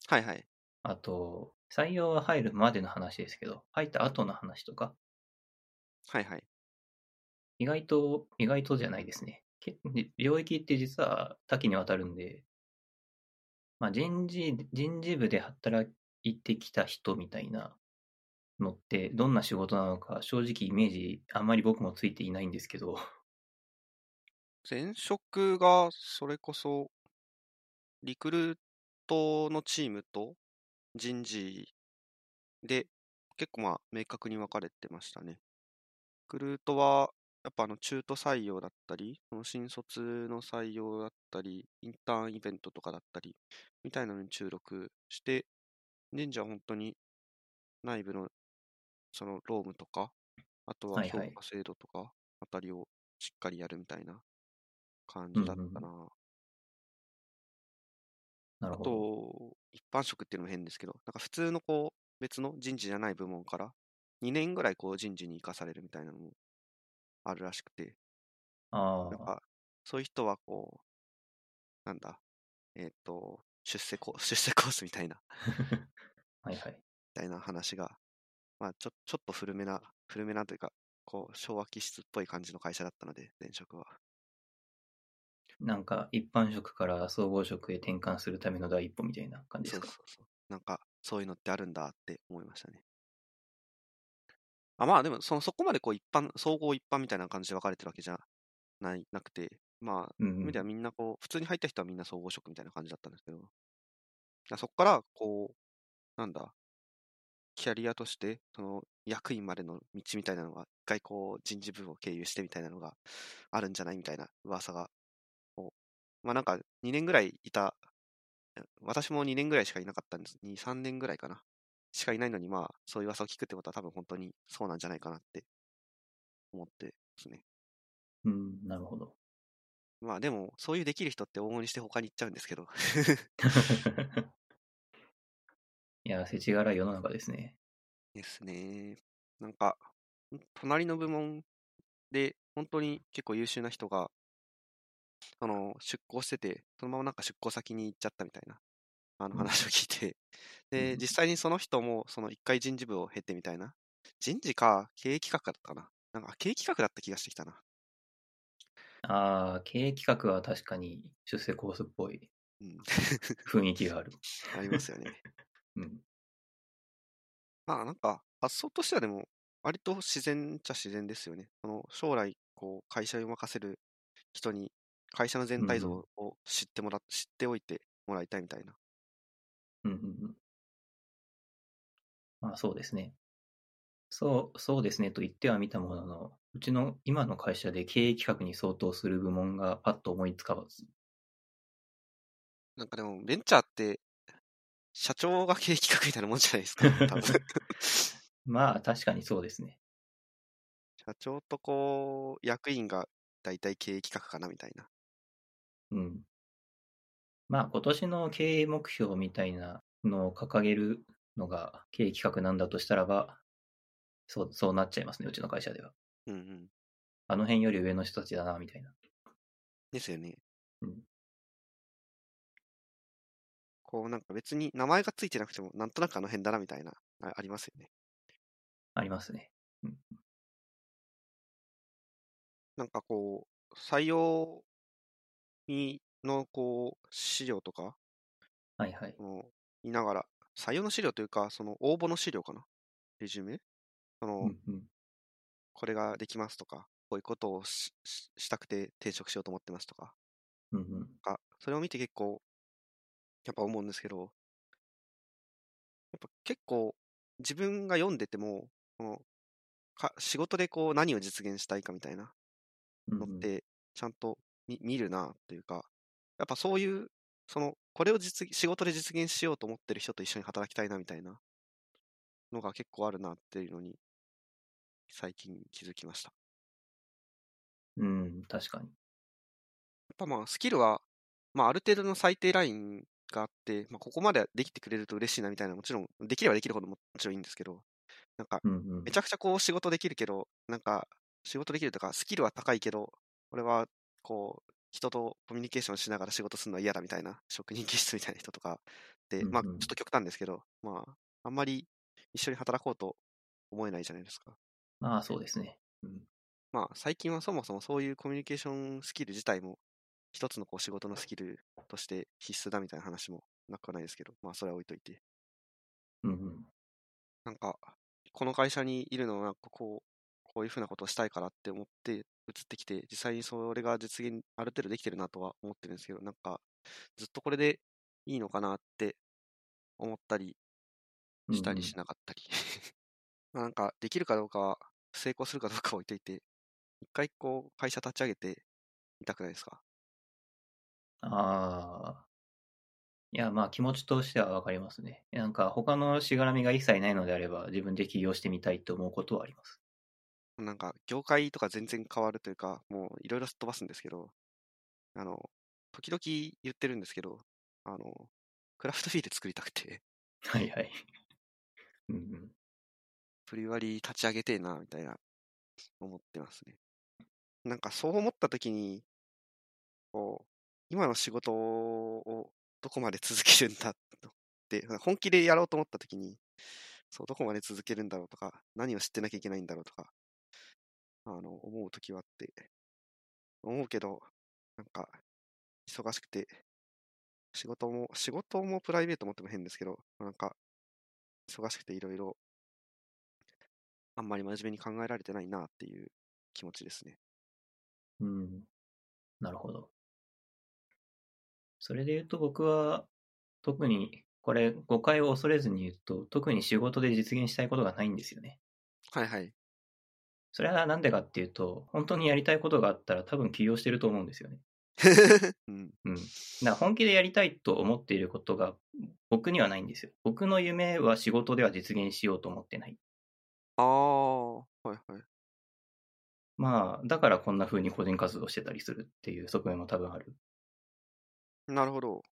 はいはい。あと、採用が入るまでの話ですけど、入った後の話とか、はいはい。意外と、意外とじゃないですね。け領域って実は多岐にわたるんで、まあ、人事、人事部で働いてきた人みたいなのって、どんな仕事なのか、正直イメージ、あんまり僕もついていないんですけど、前職がそれこそ、リクルートのチームと人事で結構まあ明確に分かれてましたね。リクルートはやっぱあの中途採用だったり、その新卒の採用だったり、インターンイベントとかだったり、みたいなのに注力して、人事は本当に内部のその労務とか、あとははいはい評価制度とかあたりをしっかりやるみたいな感じだったな。うんうんなるあほど。と、一般職っていうのも変ですけど、なんか普通のこう、別の人事じゃない部門から、2年ぐらいこう人事に生かされるみたいなのもあるらしくて、ああ、なんか、そういう人はこう、なんだ、えっ、と、出世コース、[LAUGHS] 出世コースみたいな、[LAUGHS] はいはい。みたいな話が、まあちょ、ちょっと古めな、古めなというか、こう、昭和気質っぽい感じの会社だったので、前職は。なんか一般職から総合職へ転換するための第一歩みたいな感じですか？そうそうそう。なんか、そういうのってあるんだって思いましたね。あまあでもその、そこまでこう一般、総合一般みたいな感じで分かれてるわけじゃないなくて、まあ、うんではうん。みんなこう、普通に入った人はみんな総合職みたいな感じだったんですけど、あそこからこう、なんだ、キャリアとして、その役員までの道みたいなのが、一回こう人事部を経由してみたいなのがあるんじゃないみたいな噂が、まあなんか2年ぐらいいた、私も2年ぐらいしかいなかったんです。2、3年ぐらいかな。しかいないのに、まあ、そういう噂を聞くってことは多分本当にそうなんじゃないかなって思ってですね。うん、なるほど。まあでも、そういうできる人って往々にして他に行っちゃうんですけど。[LAUGHS] いや、世知辛い世の中ですね。ですね。なんか、ん隣の部門で本当に結構優秀な人が、あの、出向してて、そのままなんか出向先に行っちゃったみたいな、あのうん話を聞いて、う [LAUGHS] で、ん実際にその人も、その一回人事部を経てみたいな、人事か経営企画だったかな。なんか、経営企画だった気がしてきたな。ああ、経営企画は確かに出世コースっぽいうん。[LAUGHS] 雰囲気がある。[LAUGHS] ありますよね。うん。まあなんか、発想としてはでも、割と自然っちゃ自然ですよね。その将来、こう、会社を任せる人に、会社の全体像を知ってもらっ、知っておいてもらいたいみたいな。うんうんうん。まあそうですね。そう、そうですねと言ってはみたものの、うちの今の会社で経営企画に相当する部門がパッと思いつかず。なんかでも、ベンチャーって、社長が経営企画みたいなもんじゃないですか、[LAUGHS] 多分。まあ確かにそうですね。社長とこう、役員が大体経営企画かなみたいな。うん。まあ今年の経営目標みたいなのを掲げるのが経営企画なんだとしたらば、そう、そうなっちゃいますね、うちの会社では。うんうん。あの辺より上の人たちだな、みたいな。ですよね。うんこう、なんか別に名前がついてなくても、なんとなくあの辺だなみたいな、あありますよね。ありますね。なんかこう、採用にのこう、資料とかはいはい。を見ながら、採用の資料というか、その応募の資料かな？レジュメ？その、うんうん。これができますとか、こういうことをしししたくて転職しようと思ってますとか、うんうん。かそれを見て結構、やっぱ思うんですけど、やっぱ結構自分が読んでても、このか仕事でこう何を実現したいかみたいなのって、ちゃんと見見るなっていうか、やっぱそういう、その、これを実仕事で実現しようと思ってる人と一緒に働きたいなみたいなのが結構あるなっていうのに、最近気づきました。うん、確かに。やっぱまあスキルは、まあある程度の最低ラインがあって、まあここまでできてくれると嬉しいなみたいな、もちろん、できればできるほどもちろんいいんですけど、なんか、めちゃくちゃこう仕事できるけど、なんか、仕事できるとか、スキルは高いけど、俺は、こう、人とコミュニケーションしながら仕事するのは嫌だみたいな、職人気質みたいな人とかで、まあ、ちょっと極端ですけど、まあ、あんまり一緒に働こうと思えないじゃないですか。まあそうですね。うん。まあ、最近はそもそもそういうコミュニケーションスキル自体も、一つのこう仕事のスキルとして必須だみたいな話もなくはないですけど、まあ、それは置いといて。うんうん。なんか、この会社にいるのは、なんかこう、こういうふうなことをしたいからって思って移ってきて、実際にそれが実現、ある程度できてるなとは思ってるんですけど、なんか、ずっとこれでいいのかなって思ったりしたりしなかったり。まあなんか、できるかどうかは、成功するかどうかは置いといて、一回こう、会社立ち上げてみたくないですか？ああ。いや、まあ気持ちとしてはわかりますね。なんか他のしがらみが一切ないのであれば自分で起業してみたいと思うことはあります。なんか、業界とか全然変わるというか、もういろいろすっ飛ばすんですけど、あの、時々言ってるんですけど、あの、クラフトビール作りたくて、はいはい。プリ割り立ち上げてえな、みたいな、思ってますね。なんかそう思った時に、こう、今の仕事をどこまで続けるんだって、本気でやろうと思った時に、そう、どこまで続けるんだろうとか、何を知ってなきゃいけないんだろうとか、あの、思う時はあって、思うけど、なんか、忙しくて、仕事も、仕事もプライベートもっても変ですけど、なんか、忙しくていろいろ、あんまり真面目に考えられてないなっていう気持ちですね。うん。なるほど。それで言うと僕は、特に、これ誤解を恐れずに言うと、特に仕事で実現したいことがないんですよね。はいはい。それはなんでかっていうと、本当にやりたいことがあったら多分起業してると思うんですよね。[LAUGHS] うん。うん。だから本気でやりたいと思っていることが僕にはないんですよ。僕の夢は仕事では実現しようと思ってない。ああ、はいはい。まあ、だからこんな風に個人活動してたりするっていう側面も多分ある。なるほど。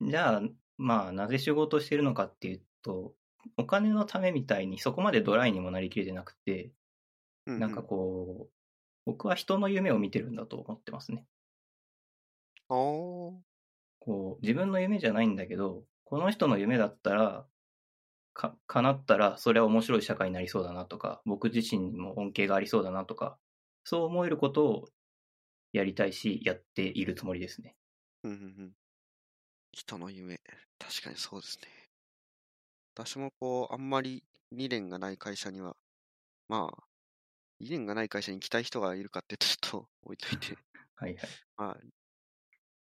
じゃあ、まあ、なぜ仕事をしてるのかっていうと、お金のためみたいにそこまでドライにもなりきれてなくて、うん、なんかこう、僕は人の夢を見てるんだと思ってますね。ああ、こう、自分の夢じゃないんだけど、この人の夢だったら、か、叶ったら、それは面白い社会になりそうだなとか、僕自身にも恩恵がありそうだなとか、そう思えることをやりたいし、やっているつもりですね。うんうんうん。人の夢。確かにそうですね。私もこう、あんまり未練がない会社には、まあ、未練がない会社に行きたい人がいるかってちょっと置いといて、[LAUGHS] はいはい。まあ、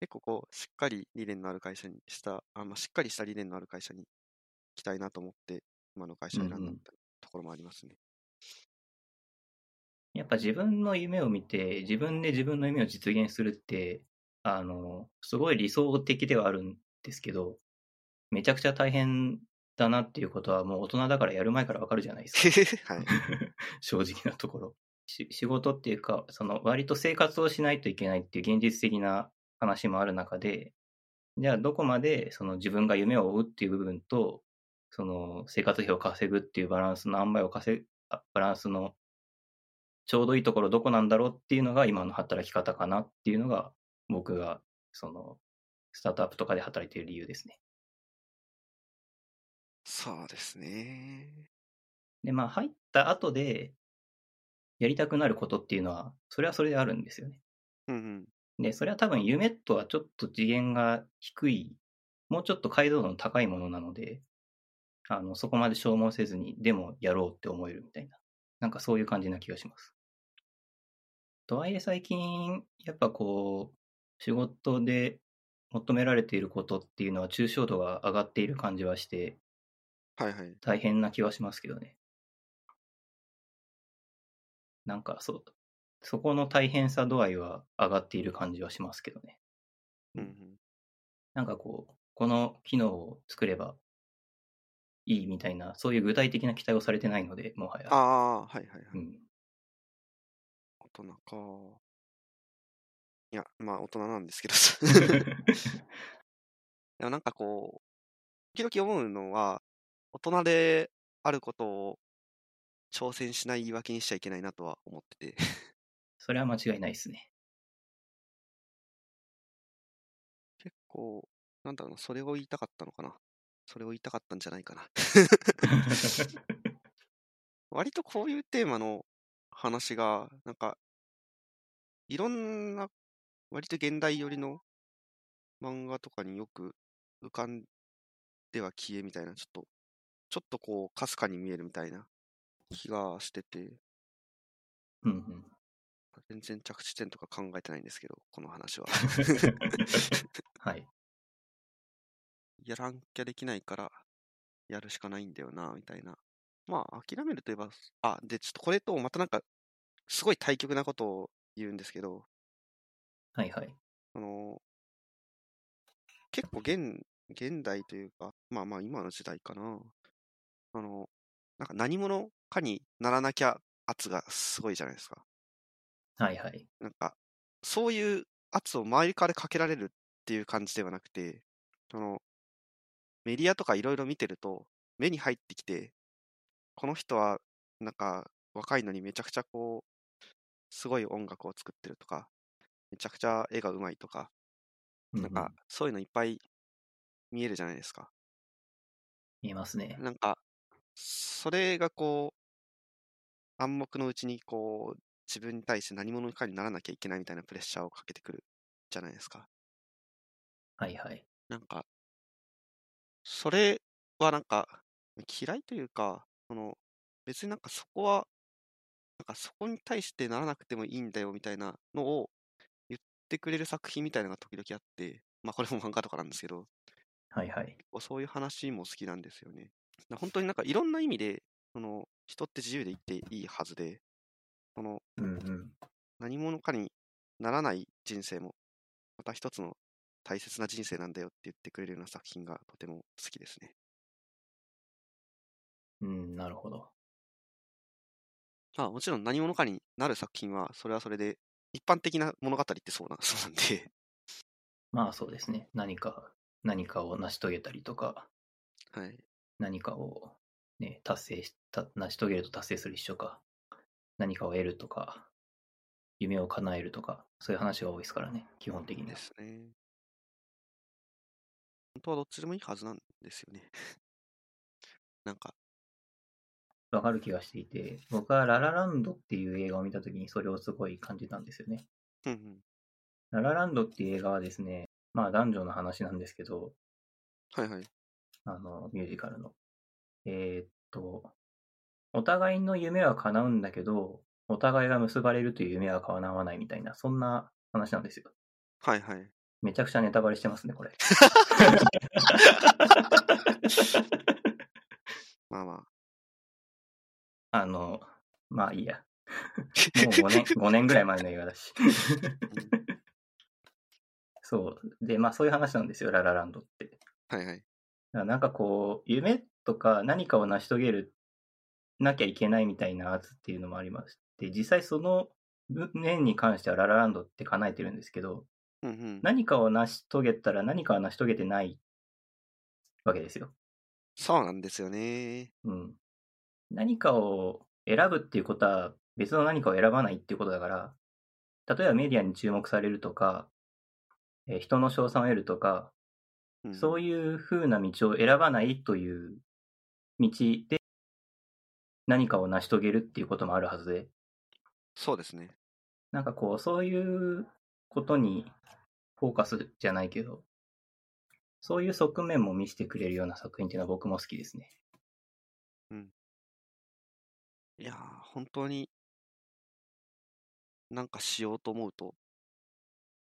結構こう、しっかり理念のある会社にした、あまあ、しっかりした理念のある会社に行きたいなと思って、今の会社を選んだところもありますね。やっぱ自分の夢を見て、自分で自分の夢を実現するって、あの、すごい理想的ではあるんですけど、めちゃくちゃ大変だなっていうことはもう大人だからやる前からわかるじゃないですか。[LAUGHS] はい。[LAUGHS] 正直なところ。し仕事っていうか、その割と生活をしないといけないっていう現実的な話もある中で、じゃあどこまでその自分が夢を追うっていう部分と、その生活費を稼ぐっていうバランスの塩梅を稼ぐ、あバランスのちょうどいいところどこなんだろうっていうのが今の働き方かなっていうのが僕がそのスタートアップとかで働いている理由ですね。そうですね。で、まあ入った後でやりたくなることっていうのは、それはそれであるんですよね。うんうん。で、それは多分夢とはちょっと次元が低い、もうちょっと解像度の高いものなので、あの、そこまで消耗せずに、でもやろうって思えるみたいな、なんかそういう感じな気がします。とはいえ最近、やっぱこう、仕事で求められていることっていうのは抽象度が上がっている感じはして、はいはい。大変な気はしますけどね。なんかそう、そこの大変さ度合いは上がっている感じはしますけどね。うんうん。なんかこう、この機能を作ればいいみたいな、そういう具体的な期待をされてないので、もはや。ああ、はいはいはい。うん。大人か。いや、まあ大人なんですけど。[LAUGHS] [LAUGHS] でもなんかこう、時々思うのは、大人であることを挑戦しない言い訳にしちゃいけないなとは思ってて。[LAUGHS] それは間違いないですね。結構、なんだろうな、それを言いたかったのかな。それを言いたかったんじゃないかな。[LAUGHS] 割とこういうテーマの話が、なんか、いろんな、割と現代寄りの漫画とかによく浮かんでは消えみたいな、ちょっと、ちょっとこう、かすかに見えるみたいな気がしてて、うんうん。全然着地点とか考えてないんですけど、この話は。[LAUGHS] はい。やらんきゃできないから、やるしかないんだよな、みたいな。まあ、諦めるといえば、あ、で、ちょっとこれとまたなんか、すごい対極なことを言うんですけど、はいはい。あの、結構現、現代というか、まあまあ今の時代かな。あの、なんか何者かにならなきゃ圧がすごいじゃないですか。はいはい。なんか、そういう圧を周りからかけられるっていう感じではなくて、その、メディアとかいろいろ見てると、目に入ってきて、この人は、なんか、若いのにめちゃくちゃこう、すごい音楽を作ってるとか、めちゃくちゃ絵がうまいとか、なんか、そういうのいっぱい見えるじゃないですか。見えますね。なんか、それがこう、暗黙のうちにこう、自分に対して何者かにならなきゃいけないみたいなプレッシャーをかけてくるじゃないですか。はいはい。なんか、それはなんか、嫌いというか、その、別になんかそこは、なんかそこに対してならなくてもいいんだよみたいなのを言ってくれる作品みたいなのが時々あって、まあこれも漫画とかなんですけど、はいはい。そういう話も好きなんですよね。な本当になんかいろんな意味で、その人って自由でいていいはずで、そのうんうん。何者かにならない人生も、また一つの大切な人生なんだよって言ってくれるような作品がとても好きですね。うん、なるほど。まあもちろん何者かになる作品は、それはそれで、一般的な物語ってそうな、[LAUGHS] そうなんで、まあそうですね。何か、何かを成し遂げたりとか、はい。何かをね、達成した、成し遂げると達成する一緒か。何かを得るとか、夢を叶えるとか、そういう話が多いですからね、基本的には。ですね。本当はどっちでもいいはずなんですよね。[LAUGHS] なんか、わかる気がしていて、僕はララランドっていう映画を見たときにそれをすごい感じたんですよね。うんうん。ララランドっていう映画はですね、まあ男女の話なんですけど、はいはい。あの、ミュージカルの。えーっと、お互いの夢は叶うんだけど、お互いが結ばれるという夢は叶わないみたいな、そんな話なんですよ。はいはい。めちゃくちゃネタバレしてますね、これ。[LAUGHS] [LAUGHS] まあまあの、まあいいや。もう5年、[LAUGHS] 5年ぐらい前の映画だし。そう。で、まあそういう話なんですよ、ララランドって。あ。はいはい。なんかこう、夢とか何かを成し遂げる、なきゃいけないみたいな圧っていうのもありまして、実際その面に関してはララランドって叶えてるんですけど、うんうん。何かを成し遂げたら何かは成し遂げてないわけですよ。そうなんですよね。うん。何かを選ぶっていうことは別の何かを選ばないっていうことだから、例えばメディアに注目されるとか、えー人の称賛を得るとか、うん、そういう風な道を選ばないという道で何かを成し遂げるっていうこともあるはずで、そうですね。なんかこう、そういうことにフォーカスじゃないけど、そういう側面も見せてくれるような作品っていうのは僕も好きですね。いやー、本当に、なんかしようと思うと、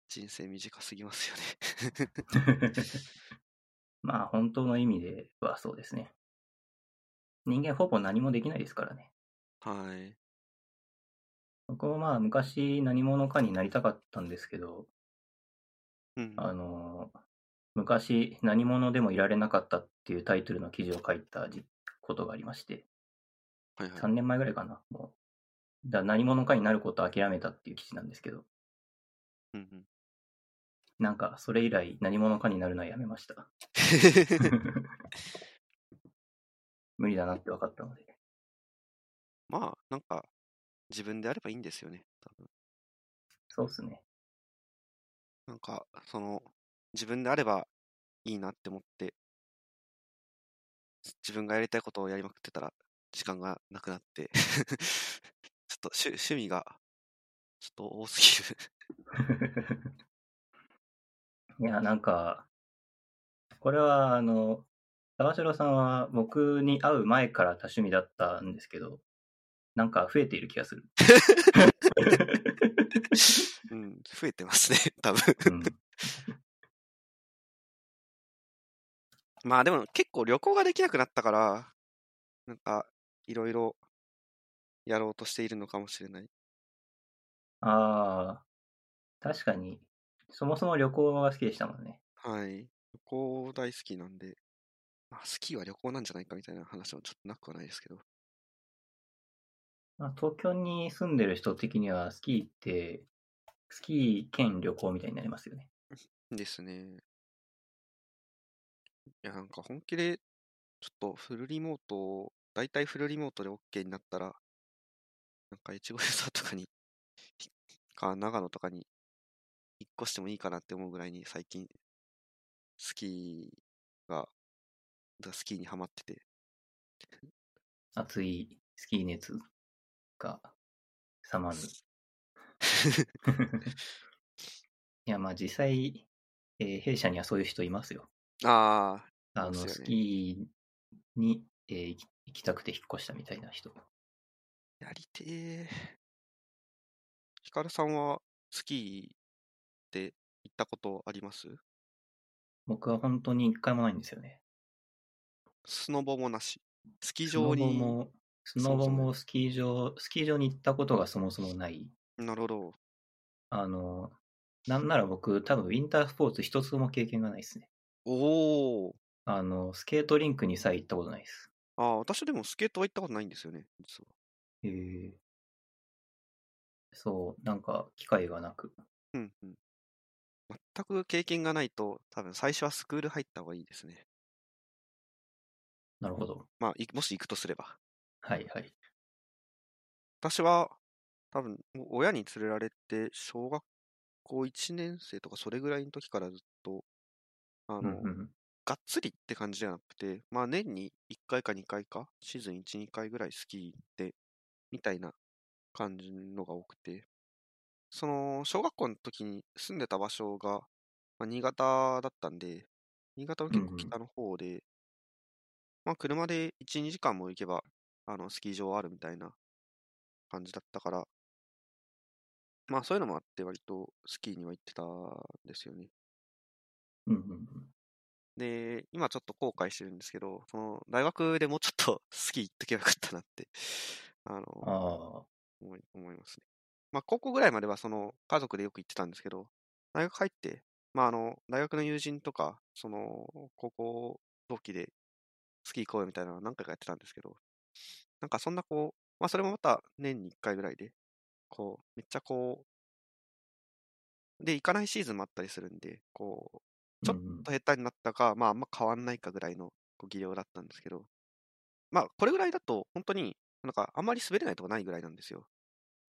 人生短すぎますよね。[LAUGHS] まあ本当の意味ではそうですね。人間ほぼ何もできないですからね。はい。僕もまあ昔何者かになりたかったんですけど、うん。あの、昔何者でもいられなかったっていうタイトルの記事を書いたじことがありまして、はいはい。3年前ぐらいかな、もう。だ何者かになることを諦めたっていう記事なんですけど、うんうん。なんかそれ以来何者かになるのはやめました。[LAUGHS] 無理だなって分かったので。まあ、なんか、自分であればいいんですよね。多分そうっすね。なんか、その、自分であればいいなって思って、自分がやりたいことをやりまくってたら、時間がなくなって、[LAUGHS] ちょっと趣趣味が、ちょっと多すぎる。[LAUGHS] いや、なんか、これは、あの、沢城さんは僕に会う前から多趣味だったんですけど、なんか増えている気がする。[LAUGHS] うん、増えてますね、多分。うん、[LAUGHS] まあでも結構旅行ができなくなったから、なんか、いろいろやろうとしているのかもしれない。ああ、確かに、そもそも旅行が好きでしたもんね。はい。旅行大好きなんで、まあ、スキーは旅行なんじゃないかみたいな話もちょっとなくはないですけど。まあ、東京に住んでる人的にはスキーって、スキー兼旅行みたいになりますよね。ですね。いや、なんか本気で、ちょっとフルリモート、大体フルリモートで OK になったら、なんか越後湯沢とかに、ひ [LAUGHS] か長野とかに引っ越してもいいかなって思うぐらいに最近、スキーが、だスキーにハマってて、熱いスキー熱が冷まず。[LAUGHS] いや、まあ実際、えー弊社にはそういう人いますよ。ああ、あの、ねスキーに、えー行き行きたくて引っ越したみたいな人。やりてえ。ヒカルさんはスキーって行ったことあります？僕は本当に一回もないんですよね。スノボもなし。スキースノボ場に、も、スノボもスキー場、スキー場に行ったことがそもそもない。なるほど。あの、なんなら僕、多分ウィンタースポーツ一つも経験がないですね。おお。あの、スケートリンクにさえ行ったことないです。ああ、私でもスケートは行ったことないんですよね、実は。へえそう、なんか機会がなく。うんうん。全く経験がないと、多分最初はスクール入った方がいいですね。なるほど。まあ、いもし行くとすれば。はいはい。私は、多分、親に連れられて、小学校1年生とかそれぐらいの時からずっと、あの、うんうん。がっつりって感じじゃなくて、まあ年に1回か2回か、シーズン1、2回ぐらいスキー行って、みたいな感じのが多くて、その、小学校の時に住んでた場所が、まあ、新潟だったんで、新潟の結構北の方で、まあ車で1、2時間も行けば、あの、スキー場あるみたいな感じだったから、まあそういうのもあって割とスキーには行ってたんですよね。うんうんうん。で、今ちょっと後悔してるんですけど、その大学でもうちょっと [LAUGHS] スキー行っとけばよかったなって、[LAUGHS] あの、思い思いますね。まあ高校ぐらいまではその家族でよく行ってたんですけど、大学入って、まああの、大学の友人とか、その、高校同期でスキー行こうよみたいなのを何回かやってたんですけど、なんかそんなこう、まあそれもまた年に1回ぐらいで、こう、めっちゃこう、で、行かないシーズンもあったりするんで、こう、ちょっと下手になったか、まああんま変わんないかぐらいのこう技量だったんですけど、まあこれぐらいだと本当になんかあんまり滑れないとこないぐらいなんですよ。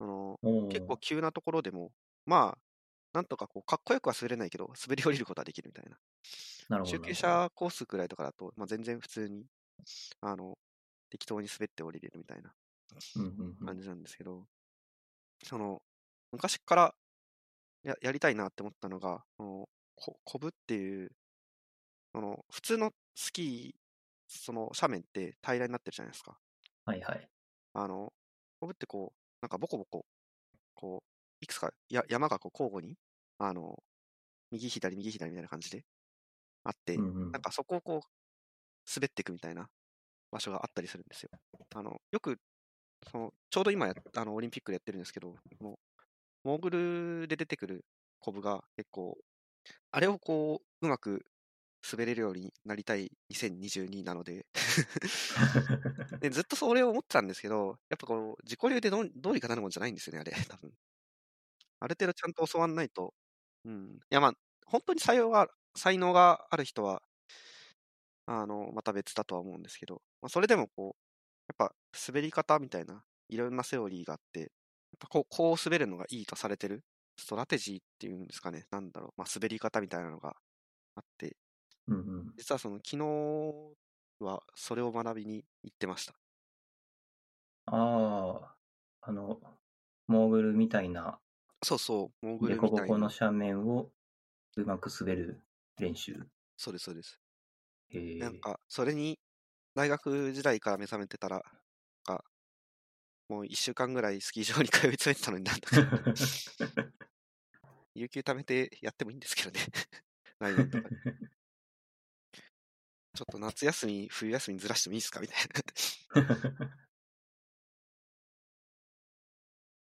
あの結構急なところでも、まあ、なんとかこうかっこよくは滑れないけど、[LAUGHS] 滑り降りることはできるみたいな。なるほど。中級者コースくらいとかだと、まあ、全然普通に、あの、適当に滑って降りれるみたいな感じなんですけど、その、昔からややりたいなって思ったのが、そのこコブっていう、その、普通のスキー、その斜面って平らになってるじゃないですか。はいはい。あの、コブってこう、なんかボコボコ、こう、いくつかや山がこう交互に、あの、右左右左みたいな感じであって、うんうんなんかそこをこう、滑っていくみたいな場所があったりするんですよ。あの、よく、その、ちょうど今や、あの、オリンピックでやってるんですけど、のモーグルで出てくるコブが結構、あれをこう、うまく滑れるようになりたい2022なのでで、ずっとそれを思ってたんですけど、やっぱこう、自己流でどうどうにかなるもんじゃないんですよね、あれ、多分。ある程度ちゃんと教わんないと。うん。いや、まあ、本当に才能が、才能がある人は、あの、また別だとは思うんですけど、まあ、それでもこう、やっぱ滑り方みたいな、いろんなセオリーがあって、やっぱこう、こう滑るのがいいとされてる、ストラテジーっていうんですかね、なんだろう、まあ、滑り方みたいなのがあって、うんうん。実はその、昨日はそれを学びに行ってました。ああ、あの、モーグルみたいな、そうそう、モーグル凸みたいな。凹の斜面をうまく滑る練習。そうです、そうです。へえ。なんか、それに、大学時代から目覚めてたら、なんか、もう一週間ぐらいスキー場に通い詰めてたのになんだか、有給貯めてやってもいいんですけどね。[LAUGHS] 来年とかに。ちょっと夏休み、冬休みにずらしてもいいですか？みたいな。[LAUGHS]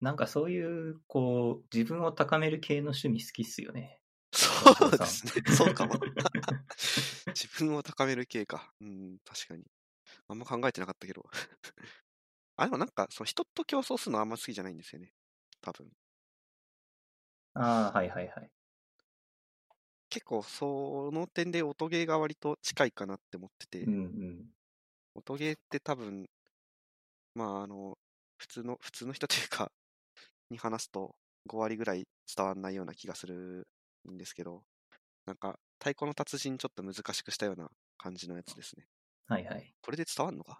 なんかそういう、こう、自分を高める系の趣味好きっすよね。そうですね。そうかも。[LAUGHS] 自分を高める系か。うん、確かに。あんま考えてなかったけど。[LAUGHS] あ、でもなんか、その人と競争するのはあんま好きじゃないんですよね。多分。ああ、はいはいはい。結構、その点で音ゲーが割と近いかなって思ってて、うんうん。音ゲーって多分、まあ、あの、普通の、普通の人というか、に話すと5割ぐらい伝わんないような気がするんですけど、なんか、太鼓の達人ちょっと難しくしたような感じのやつですね。はいはい。これで伝わんのか？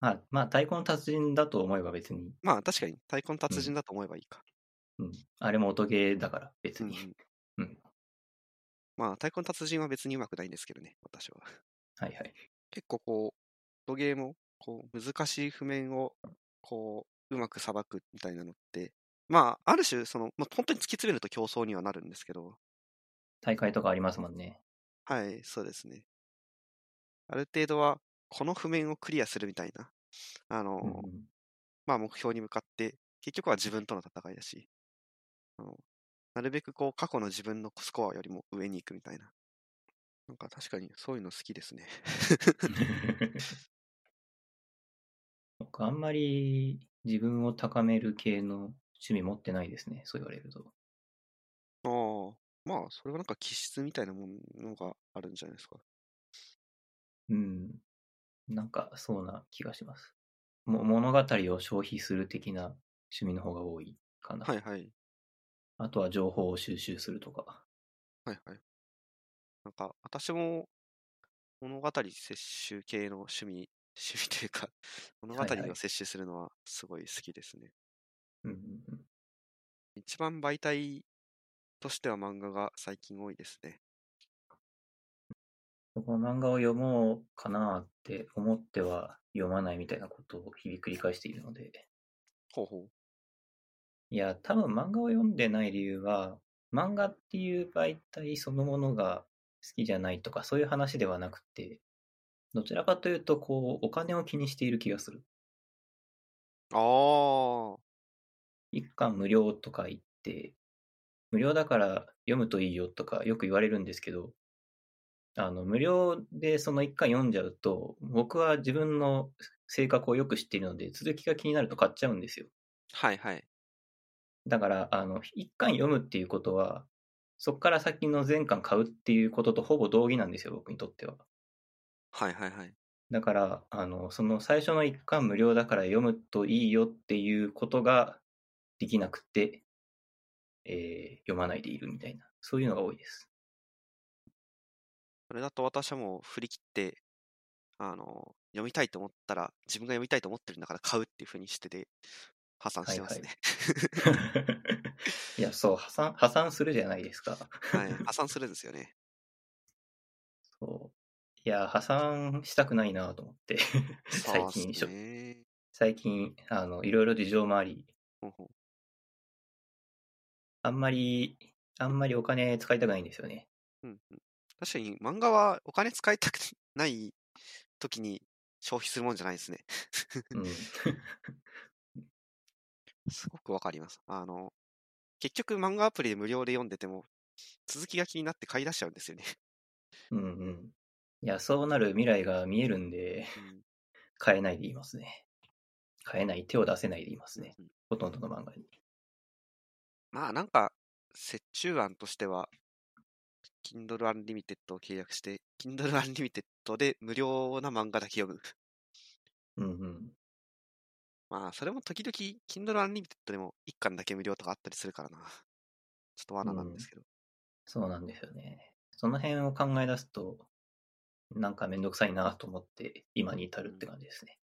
ま [LAUGHS] あ、まあ、太鼓の達人だと思えば別に、まあ、確かに太鼓の達人だと思えばいいか。うん。あれも音ゲーだから、別に。うんうんうんまあ、太鼓の達人は別に上手くないんですけどね、私は。[LAUGHS] はいはい。結構こう、音ゲーも、こう、難しい譜面を、こう、うまくさばくみたいなのって、まあ、ある種、その、まあ、本当に突き詰めると競争にはなるんですけど、大会とかありますもんね。はい、そうですね。ある程度は、この譜面をクリアするみたいな、あの、うんうんまあ、目標に向かって、結局は自分との戦いだし、あのなるべくこう、過去の自分のスコアよりも上に行くみたいな。なんか確かにそういうの好きですね。[LAUGHS] 僕あんまり自分を高める系の趣味持ってないですね。そう言われると。ああ、まあ、それはなんか気質みたいなものがあるんじゃないですか。うん。なんかそうな気がします。も物語を消費する的な趣味の方が多いかな。はいはい。あとは情報を収集するとか。はいはい。なんか、私も物語摂取系の趣味、趣味というか、物語を摂取するのはすごい好きですね。うんうんうん。一番媒体としては漫画が最近多いですね。この漫画を読もうかなって思っては読まないみたいなことを日々繰り返しているので。ほうほう。いや、多分漫画を読んでない理由は、漫画っていう媒体そのものが好きじゃないとか、そういう話ではなくて、どちらかというと、こう、お金を気にしている気がする。ああ、一巻無料とか言って、無料だから読むといいよとかよく言われるんですけど、あの、無料でその一巻読んじゃうと、僕は自分の性格をよく知っているので、続きが気になると買っちゃうんですよ。はいはい。だから、あの、一巻読むっていうことは、そこから先の全巻買うっていうこととほぼ同義なんですよ、僕にとっては。はいはいはい。だから、あの、その最初の一巻無料だから読むといいよっていうことができなくて、えー読まないでいるみたいな、そういうのが多いです。それだと私はもう振り切って、あの、読みたいと思ったら、自分が読みたいと思ってるんだから買うっていうふうにしてて、破産してますね。[LAUGHS] いや、そう、破産、破産するじゃないですか。はい。破産するんですよね。そう。いや、破産したくないなと思って、[LAUGHS] 最近、ね。最近、あの、いろいろ事情もあり、ほうほうあんまり、あんまりお金使いたくないんですよね。うんうん確かに漫画はお金使いたくない時に消費するもんじゃないですね。うん。[LAUGHS] すごくわかります。あの、結局漫画アプリで無料で読んでても、続きが気になって買い出しちゃうんですよね。うんうん。いや、そうなる未来が見えるんで、うん買えないでいますね。買えない、手を出せないでいますね。うんほとんどの漫画に。まあなんか、折衷案としては、Kindle Unlimited を契約して、Kindle Unlimited で無料な漫画だけ読む。うんうん。まあ、それも時々 Kindle Unlimited でも1巻だけ無料とかあったりするからな。ちょっと罠なんですけど。そうなんですよね。その辺を考え出すと、なんかめんどくさいなと思って、今に至るって感じですね。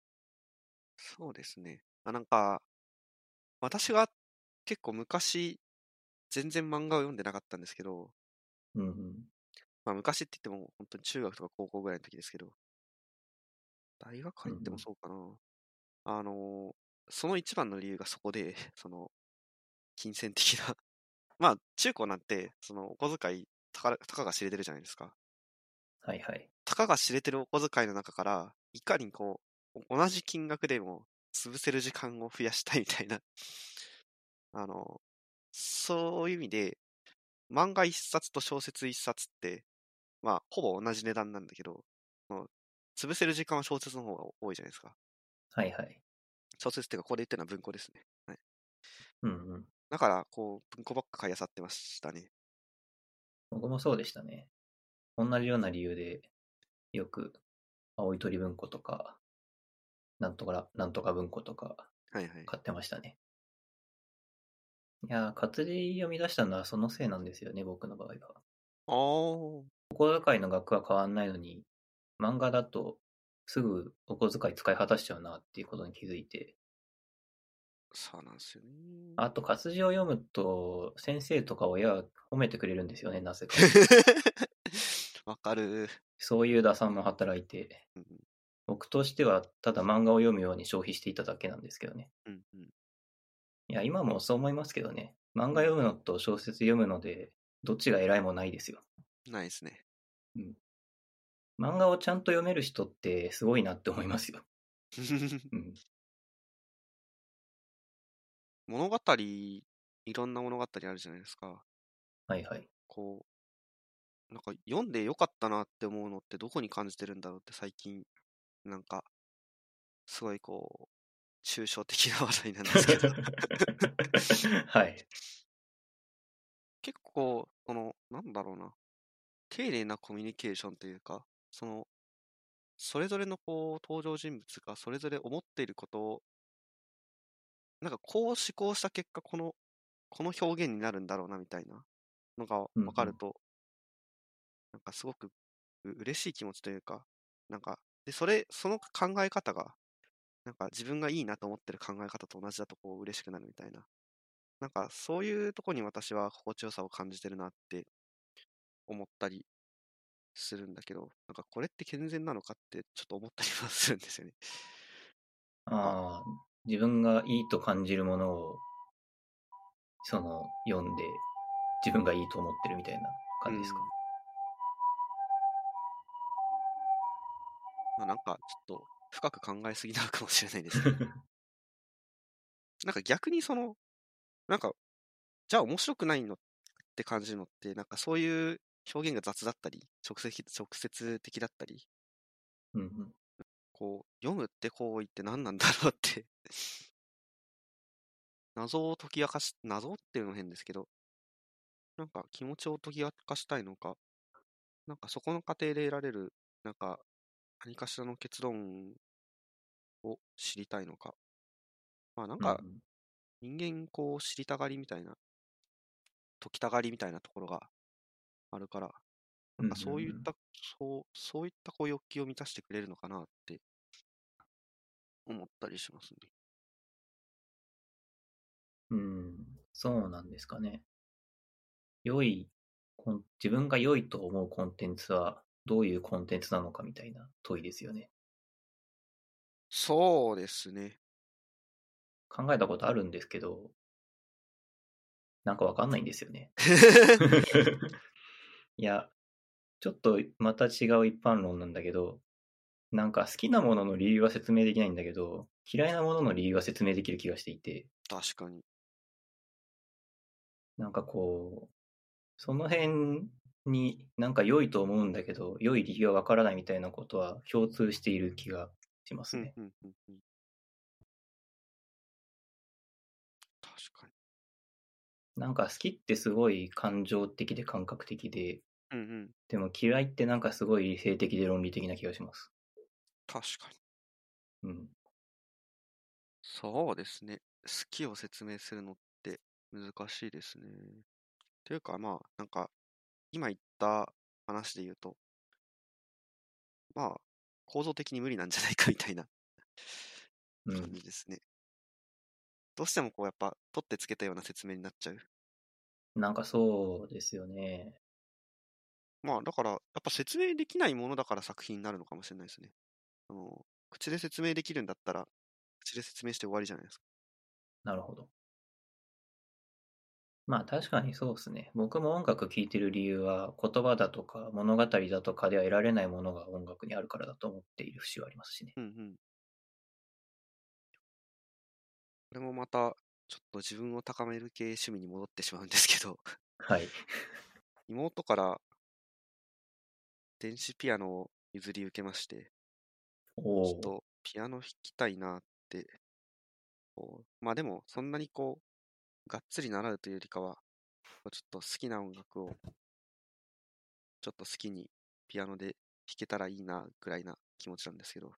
そうですね。あなんか、私が結構昔、全然漫画を読んでなかったんですけど、うんうん。まあ昔って言っても本当に中学とか高校ぐらいの時ですけど、大学入ってもそうかな。あの、その一番の理由がそこで、[LAUGHS] その、金銭的な。[LAUGHS] まあ中高なんて、そのお小遣い、たかたかが知れてるじゃないですか。はいはい。たかが知れてるお小遣いの中から、いかにこう、同じ金額でも潰せる時間を増やしたいみたいな、あの、そういう意味で、漫画一冊と小説一冊って、まあ、ほぼ同じ値段なんだけど、潰せる時間は小説の方が多いじゃないですか。はいはい。小説っていうか、ここで言ってるのは文庫ですね。はい。うんうん。だから、こう、文庫ばっか買い漁ってましたね。僕もそうでしたね。同じような理由で、よく、青い鳥文庫とか、なんとか、なんとか文庫とかはいはい。買ってましたね。いやー、活字読み出したのはそのせいなんですよね、僕の場合は。あー。お小遣いの額は変わんないのに、漫画だとすぐお小遣い使い果たしちゃうなっていうことに気づいて、そうなんですよね。あと活字を読むと先生とか親は褒めてくれるんですよね、なぜか。[LAUGHS] わかる。そういう打算も働いて、うん僕としてはただ漫画を読むように消費していただけなんですけどね。うんうん。いや、今もそう思いますけどね。漫画読むのと小説読むので、どっちが偉いもないですよ。ないですね。漫画をちゃんと読める人ってすごいなって思いますよ。[LAUGHS] うん。物語、いろんな物語あるじゃないですか。はいはい。こう、なんか読んでよかったなって思うのってどこに感じてるんだろうって最近、なんか、すごいこう、抽象的な話題なんですけど、はい。[LAUGHS] 結構、その、なんだろうな、丁寧なコミュニケーションというか、その、それぞれのこう、登場人物がそれぞれ思っていることを、なんかこう思考した結果、この、この表現になるんだろうなみたいなのがうんうん。分かると、なんかすごくう嬉しい気持ちというか、なんか、で、それ、その考え方が、なんか自分がいいなと思ってる考え方と同じだとこう嬉しくなるみたいな。なんかそういうとこに私は心地よさを感じてるなって思ったりするんだけど、なんかこれって健全なのかってちょっと思ったりはするんですよね。ああ、自分がいいと感じるものを、その、読んで、自分がいいと思ってるみたいな感じですか？まあ、なんかちょっと深く考えすぎなのかもしれないですけど、[LAUGHS] なんか逆にその、なんか、じゃあ面白くないのって感じるのって、なんかそういう表現が雑だったり、直接直接的だったり、うんうん。こう、読むって行為って何なんだろうって [LAUGHS] 謎を解き明かし、謎っていうのも変ですけど、なんか気持ちを解き明かしたいのか、なんかそこの過程で得られる、なんか何かしらの結論を知りたいのか。まあなんかうん人間こう知りたがりみたいな、解きたがりみたいなところがあるから、なんかそういった、そう、そういったこう欲求を満たしてくれるのかなって思ったりしますね。うん、うんそうなんですかね。良い自分が良いと思うコンテンツはどういうコンテンツなのかみたいな問いですよね。そうですね。考えたことあるんですけど、なんかわかんないんですよね。[LAUGHS] いや、ちょっとまた違う一般論なんだけど、なんか好きなものの理由は説明できないんだけど、嫌いなものの理由は説明できる気がしていて、確かに。なんかこう、その辺になんか良いと思うんだけど、良い理由はわからないみたいなことは共通している気がしますね。うんうんうんうん。確かに。なんか好きってすごい感情的で感覚的で、うんうん。でも嫌いってなんかすごい理性的で論理的な気がします。確かに。うん。そうですね。好きを説明するのって難しいですね。というかまあ、なんか、今言った話で言うと、まあ、構造的に無理なんじゃないかみたいなうん。感じですね。どうしてもこうやっぱ取ってつけたような説明になっちゃう。なんかそうですよね。まあだから、やっぱ説明できないものだから作品になるのかもしれないですね。あの、口で説明できるんだったら、口で説明して終わりじゃないですか。なるほど。まあ確かにそうですね。僕も音楽聴いてる理由は言葉だとか物語だとかでは得られないものが音楽にあるからだと思っている節はありますしね。うんうん。これもまた、ちょっと自分を高める系趣味に戻ってしまうんですけど、はい。[LAUGHS] 妹から電子ピアノを譲り受けまして。ちょっとピアノ弾きたいなって、まあでも、そんなにこう、がっつり習うというよりかは、ちょっと好きな音楽を、ちょっと好きにピアノで弾けたらいいな、ぐらいな気持ちなんですけど、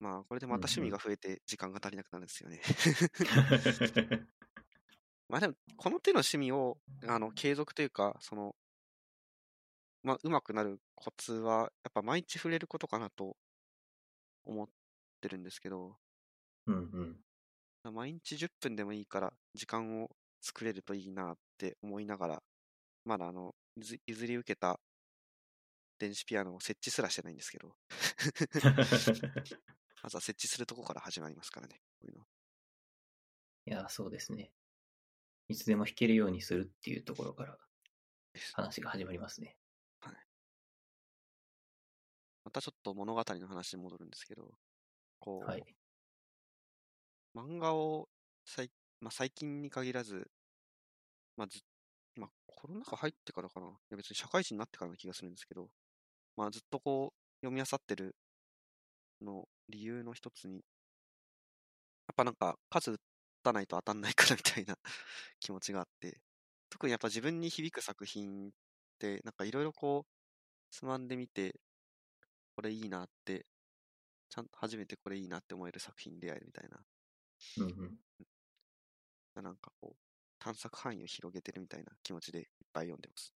まあ、これでまた趣味が増えて時間が足りなくなるんですよね。[LAUGHS] [LAUGHS] まあでも、この手の趣味を、あの、継続というか、その、まあ、上手くなるコツは、やっぱ毎日触れることかなと思ってるんですけど、うんうん。毎日10分でもいいから時間を作れるといいなって思いながら、まだあの、譲譲り受けた電子ピアノを設置すらしてないんですけど、[LAUGHS] まずは設置するとこから始まりますからね、こういうの。いや、そうですね。いつでも弾けるようにするっていうところから話が始まりますね。またちょっと物語の話に戻るんですけど、こう、はい。漫画を最,、まあ、最近に限らず、まあずまあ、コロナ禍入ってからかな。いや別に社会人になってからな気がするんですけど、まあ、ずっとこう、読み漁ってるの理由の一つに、やっぱなんか数打たないと当たんないからみたいな [LAUGHS] 気持ちがあって、特にやっぱ自分に響く作品って、なんかいろいろこう、つまんでみて、これいいなって、ちゃんと初めてこれいいなって思える作品に出会えるみたいなうんうん。なんかこう、探索範囲を広げてるみたいな気持ちでいっぱい読んでます。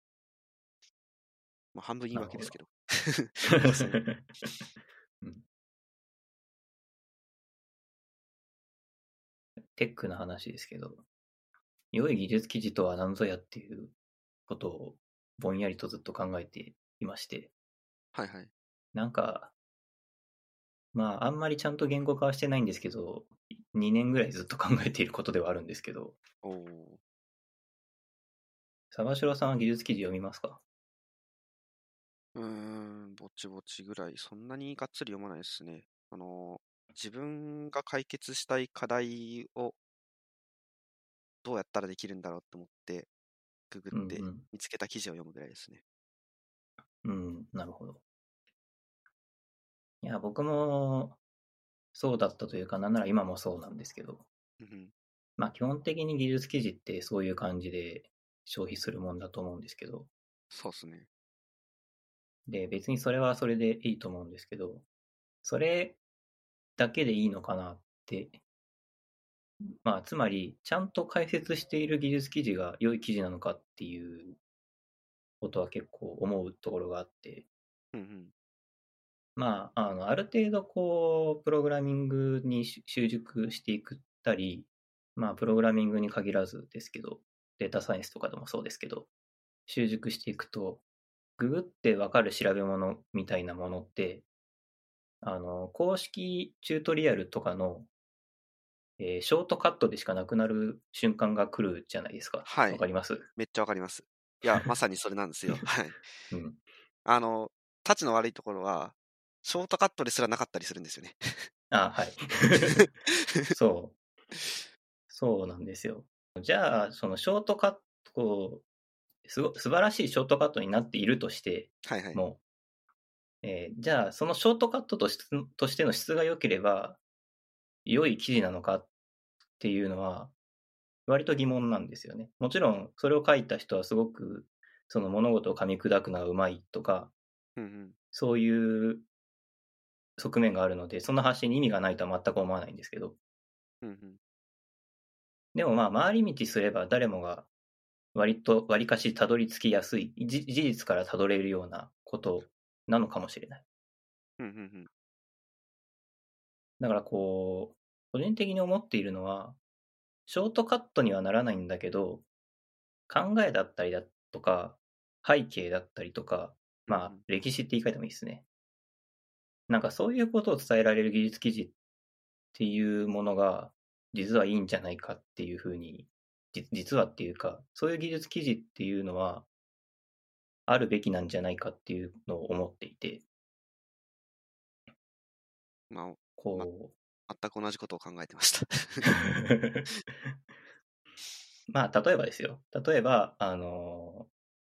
まあ、半分言い訳ですけど。[LAUGHS] [LAUGHS] そううんテックな話ですけど、良い技術記事とは何ぞやっていうことをぼんやりとずっと考えていまして、はいはい。なんか、まあ、あんまりちゃんと言語化はしてないんですけど、2年ぐらいずっと考えていることではあるんですけど、おお。サバシロさんは技術記事読みますか？うーん、ぼちぼちぐらい、そんなにがっつり読まないですね。あの、自分が解決したい課題をどうやったらできるんだろうと思って、ググってうんうん見つけた記事を読むぐらいですね。うん、なるほど。いや、僕もそうだったというか、なんなら今もそうなんですけど、うんまあ基本的に技術記事ってそういう感じで消費するもんだと思うんですけど、そうですね。で、別にそれはそれでいいと思うんですけど、それだけでいいのかなって、まあつまり、ちゃんと解説している技術記事が良い記事なのかっていうことは結構思うところがあって、うんうん。まあ、あの、ある程度こう、プログラミングにし習熟していくったり、まあ、プログラミングに限らずですけど、データサイエンスとかでもそうですけど、習熟していくと、ググってわかる調べ物みたいなものって、あの、公式チュートリアルとかの、えーショートカットでしかなくなる瞬間が来るじゃないですか。はいわかります？[LAUGHS] めっちゃわかります。いや、まさにそれなんですよ。はい。うん。あの、タチの悪いところは、ショートカットですらなかったりするんですよね。あ、はい。[LAUGHS] [LAUGHS] そう。そうなんですよ。じゃあ、そのショートカット、こう、すご素晴らしいショートカットになっているとしてはいはい。も、えーじゃあ、そのショートカットとしとしての質が良ければ、良い記事なのかっていうのは、割と疑問なんですよね。もちろん、それを書いた人はすごく、その物事を噛み砕くのがうまいとか、うんうん。そういう側面があるので、その発信に意味がないとは全く思わないんですけど、うんうん。でもまあ、回り道すれば誰もが割と、割かしたどり着きやすい、じ事実からたどれるようなことなのかもしれない。うんうんうん。だからこう、個人的に思っているのは、ショートカットにはならないんだけど、考えだったりだとか、背景だったりとか、まあうん、歴史って言い換えてもいいですね。なんかそういうことを伝えられる技術記事っていうものが、実はいいんじゃないかっていうふうに、じ実はっていうか、そういう技術記事っていうのは、あるべきなんじゃないかっていうのを思っていて、まあ、こう、全く同じことを考えてました。[LAUGHS] まあ、例えばですよ。例えば、あの、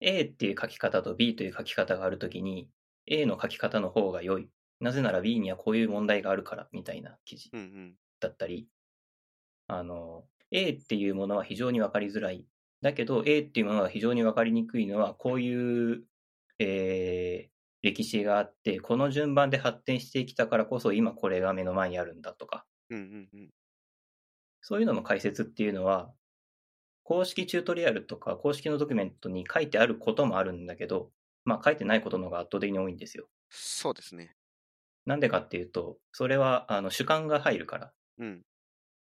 A っていう書き方と B という書き方があるときに、A の書き方の方が良いなぜなら B にはこういう問題があるからみたいな記事うんうん。だったり、あの、A っていうものは非常に分かりづらい。だけど A っていうものが非常に分かりにくいのは、こういう、えー歴史があって、この順番で発展してきたからこそ今これが目の前にあるんだとか、うんうんうん。そういうのの解説っていうのは、公式チュートリアルとか公式のドキュメントに書いてあることもあるんだけど、まあ書いてないことの方が圧倒的に多いんですよ。そうですね。なんでかっていうと、それはあの主観が入るから。うん。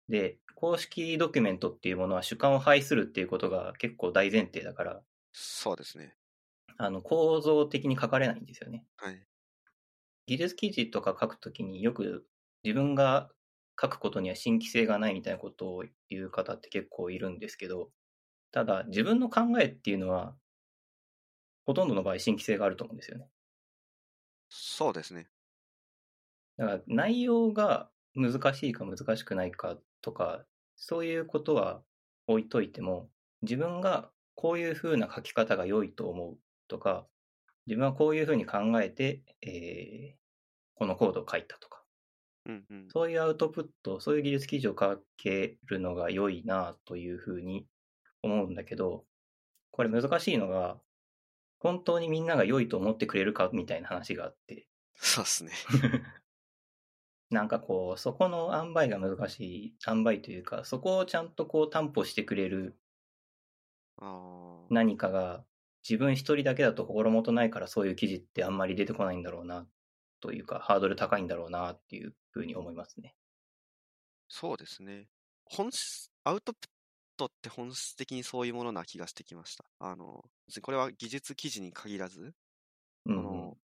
で、公式ドキュメントっていうものは主観を排するっていうことが結構大前提だから、そうですね。あの構造的に書かれないんですよね。はい。技術記事とか書くときによく自分が書くことには新規性がないみたいなことを言う方って結構いるんですけど、ただ自分の考えっていうのは、ほとんどの場合新規性があると思うんですよね。そうですね。だから内容が難しいか難しくないかとか、そういうことは置いといても、自分がこういう風な書き方が良いと思うとか、自分はこういう風に考えて、えーこのコードを書いたとか、うんうん。そういうアウトプット、そういう技術記事を書けるのが良いなという風に思うんだけど、これ難しいのが、本当にみんなが良いと思ってくれるかみたいな話があって、そうですね。[LAUGHS] なんかこう、そこの塩梅が難しい、塩梅というか、そこをちゃんとこう担保してくれるああ。何かが、自分一人だけだと心もとないからそういう記事ってあんまり出てこないんだろうな、というか、ハードル高いんだろうな、っていうふうに思いますね。そうですね。本質、アウトプットって本質的にそういうものな気がしてきました。あの、別にこれは技術記事に限らず、うん、あの、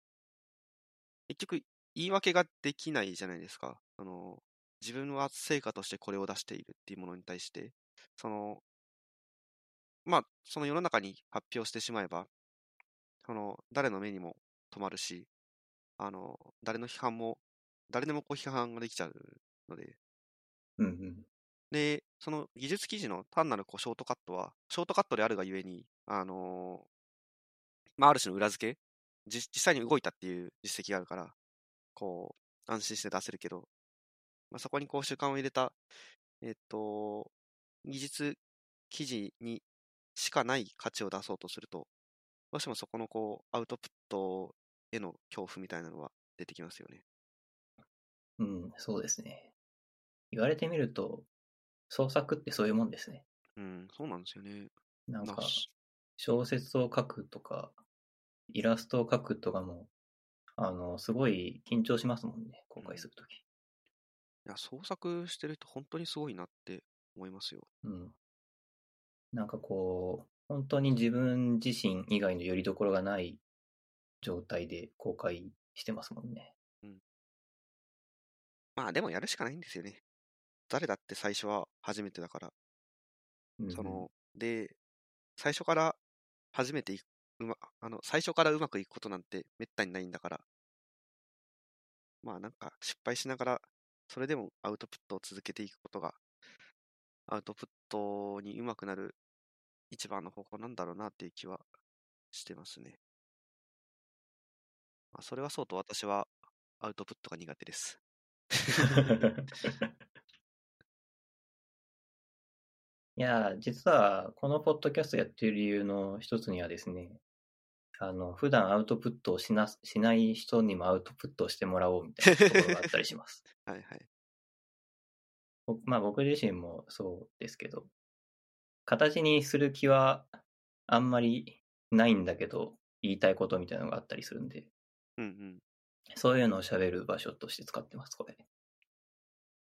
結局言い訳ができないじゃないですか。あの、自分は成果としてこれを出しているっていうものに対して、その、まあ、その世の中に発表してしまえば、その、誰の目にも留まるし、あの、誰の批判も、誰でもこう批判ができちゃうので、うんうん。で、その技術記事の単なるこうショートカットは、ショートカットであるがゆえに、あのーまあ、ある種の裏付け、実実際に動いたっていう実績があるから、こう、安心して出せるけど、まあ、そこにこう習慣を入れた、えっと、技術記事にしかない価値を出そうとすると、どうしてもそこのこう、アウトプットへの恐怖みたいなのは出てきますよね。うん、そうですね。言われてみると、創作ってそういうもんですね。うん、そうなんですよね。なんか小説を書くとか、イラストを描くとかも、あの、すごい緊張しますもんね、公開するとき。いや、創作してる人本当にすごいなって思いますよ。うん。なんかこう、本当に自分自身以外の拠り所がない状態で公開してますもんね。まあでもやるしかないんですよね。誰だって最初は初めてだから。うんその、で、最初から初めていく、うま、あの、最初からうまくいくことなんてめったにないんだから。まあなんか失敗しながら、それでもアウトプットを続けていくことが、アウトプットにうまくなる一番の方法なんだろうなっていう気はしてますね。まあ、それはそうと私はアウトプットが苦手です。[LAUGHS] いや、実はこのポッドキャストやってる理由の一つにはですね、あの、普段アウトプットをしな、しない人にもアウトプットをしてもらおうみたいなところがあったりします。[LAUGHS] はいはい。僕まあ僕自身もそうですけど、形にする気はあんまりないんだけど、言いたいことみたいなのがあったりするんで、うんうん。そういうのを喋る場所として使ってます、これ。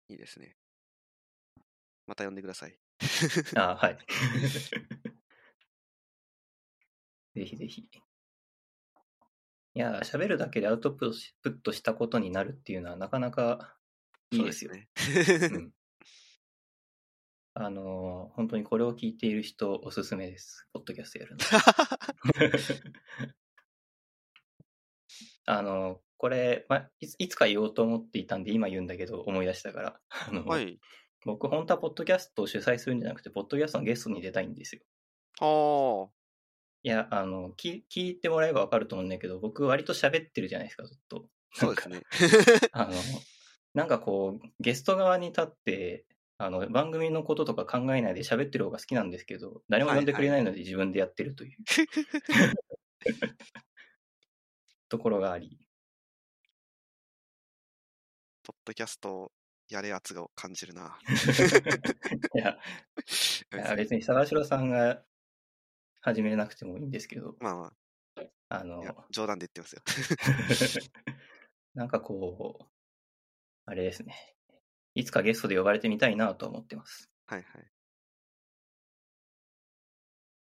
いいですね。また呼んでください。[LAUGHS] あはい。[LAUGHS] ぜひぜひ。いや、喋るだけでアウトプットしたことになるっていうのはなかなかいいですよ。ね。うん [LAUGHS] あのー本当にこれを聞いている人おすすめです。ポッドキャストやるの。あのーこれ、ま、いついつか言おうと思っていたんで今言うんだけど思い出したから。あのはい。僕本当はポッドキャストを主催するんじゃなくて、ポッドキャストのゲストに出たいんですよ。ああ。いや、あの、聞聞いてもらえばわかると思うんだけど、僕割と喋ってるじゃないですか、ずっと。そうですね。[LAUGHS] あの、なんかこう、ゲスト側に立って、あの、番組のこととか考えないで喋ってる方が好きなんですけど、誰も呼んでくれないので自分でやってるという [LAUGHS] ところがあり、ポッドキャストをやれ圧を感じるな。[LAUGHS] いや、[LAUGHS] いや別に沢城さんが始めなくてもいいんですけど、まあまああ、の、冗談で言ってますよ。[LAUGHS] なんかこう、あれですね。いつかゲストで呼ばれてみたいなと思ってます。はいはい。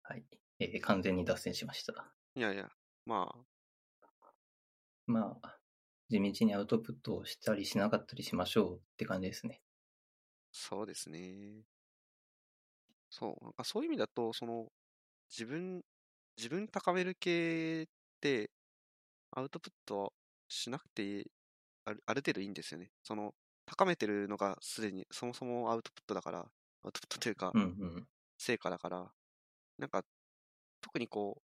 はい。えー完全に脱線しました。いやいや、まあ、まあ、地道にアウトプットをしたりしなかったりしましょうって感じですね。そうですね。そう、なんかそういう意味だと、その、自分、自分高める系って、アウトプットしなくてある、ある程度いいんですよね。その、高めてるのがすでに、そもそもアウトプットだから、アウトプットというかう、んうん。成果だから、なんか、特にこう、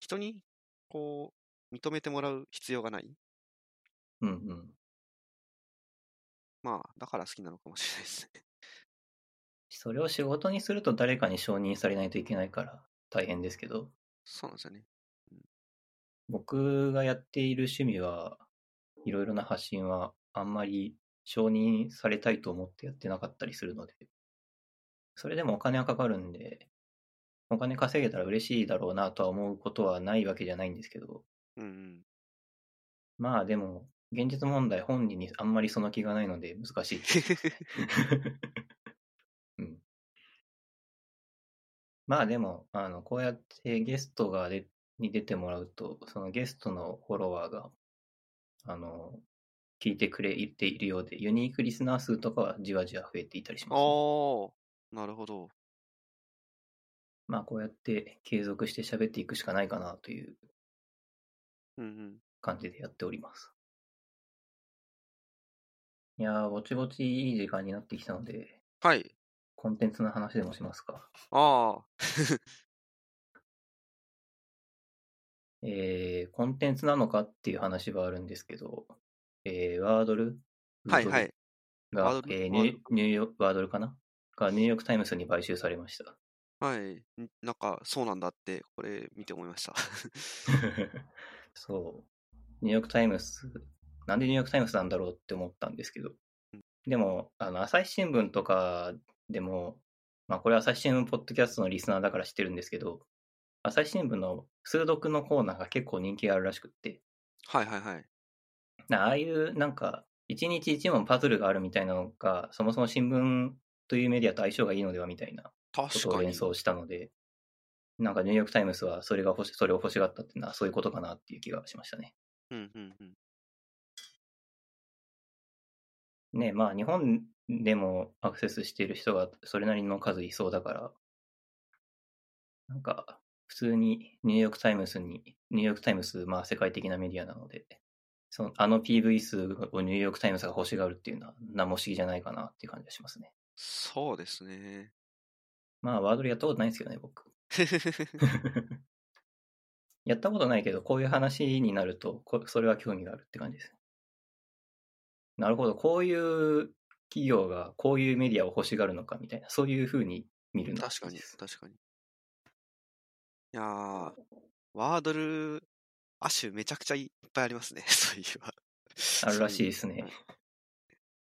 人に、こう、認めてもらう必要がない。うんうん。まあ、だから好きなのかもしれないですね。[LAUGHS] それを仕事にすると誰かに承認されないといけないから大変ですけど、そうなんですよね。僕がやっている趣味はいろいろな発信はあんまり承認されたいと思ってやってなかったりするので、それでもお金はかかるんで、お金稼げたら嬉しいだろうなとは思うことはないわけじゃないんですけど、うんうん。まあでも、現実問題本人にあんまりその気がないので難しい。[LAUGHS] うん、まあでも、あの、こうやってゲストがでに出てもらうと、そのゲストのフォロワーが、あの、聞いてくれているようで、ユニークリスナー数とかはじわじわ増えていたりします、ね。ああ、なるほど。まあこうやって継続して喋っていくしかないかなという。感じでやっております。いやー、ぼちぼちいい時間になってきたので、はい。コンテンツの話でもしますか。ああ、[LAUGHS] えー、コンテンツなのかっていう話はあるんですけど、えー、ワードル？はいはい。が、ワードル？えーニューニューヨーク、ワードルかな？がニューヨークタイムズに買収されました。はい。んなんか、そうなんだって、これ見て思いました。[LAUGHS] そう。ニューヨークタイムズ、なんでニューヨークタイムズなんだろうって思ったんですけどうん。でも、あの、朝日新聞とかでも、まあこれ朝日新聞ポッドキャストのリスナーだから知ってるんですけど、朝日新聞の数独のコーナーが結構人気があるらしくって、はいはいはい。なああいうなんか、一日一問パズルがあるみたいなのが、そもそも新聞というメディアと相性がいいのではみたいなことを連想したので、なんかニューヨークタイムズはそれが欲し、それを欲しがったっていうのはそういうことかなっていう気がしましたね。うんうんうん。ねまあ日本でもアクセスしている人がそれなりの数いそうだから、なんか普通にニューヨークタイムズに、ニューヨークタイムズ、まあ世界的なメディアなので、そのあの PV 数をニューヨークタイムズが欲しがるっていうのは何も不思議じゃないかなっていう感じがしますね。そうですね。まあワードルやったことないんですけどね、僕。[LAUGHS] やったことないけど、こういう話になると、こそれは興味があるって感じです。なるほど、こういう企業がこういうメディアを欲しがるのかみたいな、そういうふうに見るの確かに確かに。いやー、ワードル、亜種めちゃくちゃいっぱいありますね、[LAUGHS] そういえば。あるらしいですね。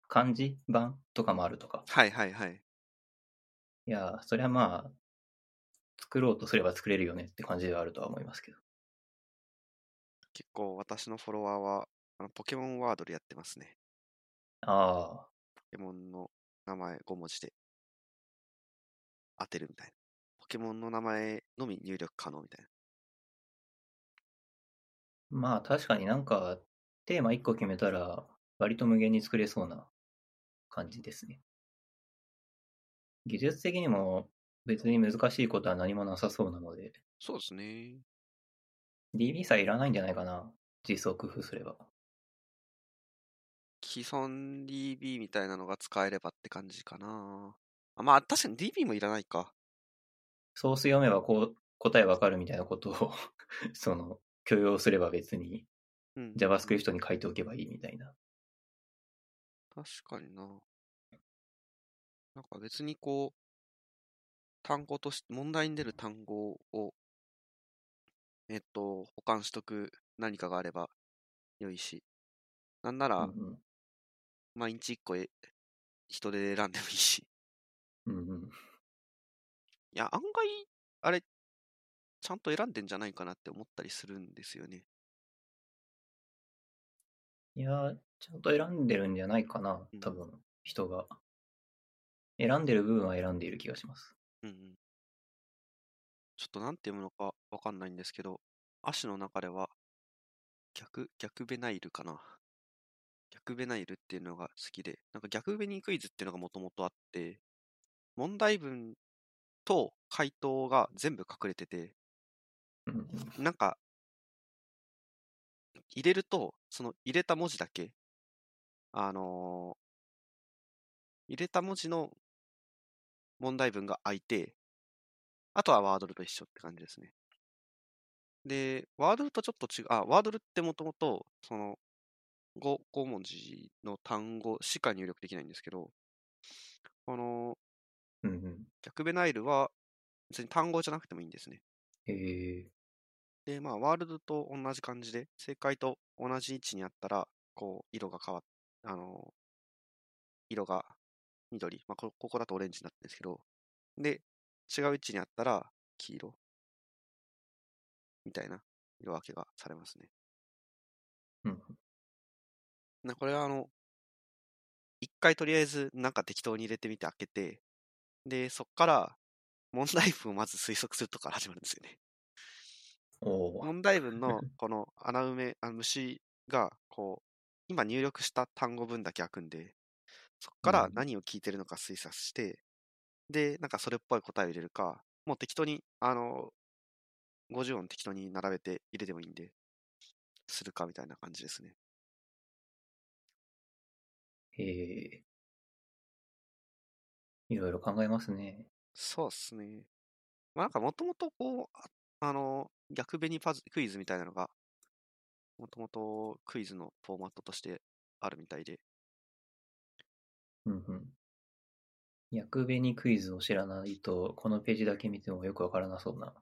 漢字版とかもあるとか。はいはいはい。いや、それはまあ、作ろうとすれば作れるよねって感じではあるとは思いますけど。結構私のフォロワーは、あのポケモンワードルやってますね。ああ、ポケモンの名前5文字で当てるみたいな。ポケモンの名前のみ入力可能みたいな。まあ確かになんかテーマ1個決めたら割と無限に作れそうな感じですね。技術的にも別に難しいことは何もなさそうなので、そうですね。DB さえいらないんじゃないかな。実装工夫すれば。既存 DB みたいなのが使えればって感じかな。あまあ確かに DB もいらないか。ソース読めばこう答えわかるみたいなことを [LAUGHS] その許容すれば別にうん。JavaScript に書いておけばいいみたいな。確かにな。なんか別にこう、単語とし、問題に出る単語を、えっと、保管しとく何かがあれば良いし、なんなうんら、毎日一個え人で選んでもいいし。うん。うんうん。いや、案外、あれ、ちゃんと選んでんじゃないかなって思ったりするんですよね。いやー、ちゃんと選んでるんじゃないかなうん、多分、人が。選んでる部分は選んでいる気がします。うんうん。ちょっとなんて読むのかわかんないんですけど、アシの中では、逆、逆ベナイルかな。逆ベナイルっていうのが好きで、なんか逆ベニクイズっていうのがもともとあって、問題文と回答が全部隠れてて。なんか、入れると、その入れた文字だけ、あのー入れた文字の問題文が空いて、あとはワードルと一緒って感じですね。で、ワードルとちょっと違う、あ、ワードルってもともと、その5、5文字の単語しか入力できないんですけど、このうんうん。逆ベナイルは別に単語じゃなくてもいいんですね。へえ。で、まあ、ワールドと同じ感じで、正解と同じ位置にあったら、こう、色が変わっ、あの、色が緑、まあ、こここだとオレンジになってるんですけど、で、違う位置にあったら、黄色、みたいな色分けがされますね。うん。なこれは、あの、一回とりあえず、なんか適当に入れてみて開けて、で、そっから、問題文をまず推測するとこから始まるんですよね。問題文の [LAUGHS] この穴埋め、あの虫が、こう、今入力した単語分だけ開くんで、そこからうん何を聞いてるのか推察して、で、なんかそれっぽい答えを入れるか、もう適当に、あの、50音適当に並べて入れてもいいんで、するかみたいな感じですね。へえ。いろいろ考えますね。そうっすね。まあなんかもともとこう、ああの、逆紅パズクイズみたいなのが、もともとクイズのフォーマットとしてあるみたいで、うんうん。役紅クイズを知らないと、このページだけ見てもよくわからなそうな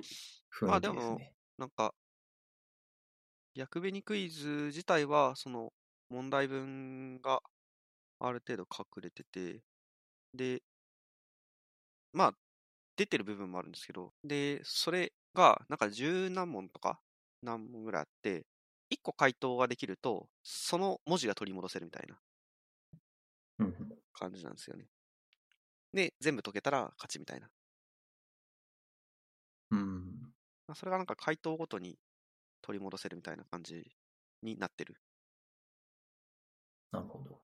雰囲気まあでもですね。なんか、逆紅クイズ自体は、その問題文がある程度隠れてて、で、まあ、出てる部分もあるんですけど、で、それが、なんか十何問とか、何問ぐらいあって、一個回答ができると、その文字が取り戻せるみたいな。感じなんですよね。で、全部解けたら勝ちみたいな。うん。まあそれがなんか回答ごとに取り戻せるみたいな感じになってる。なるほど。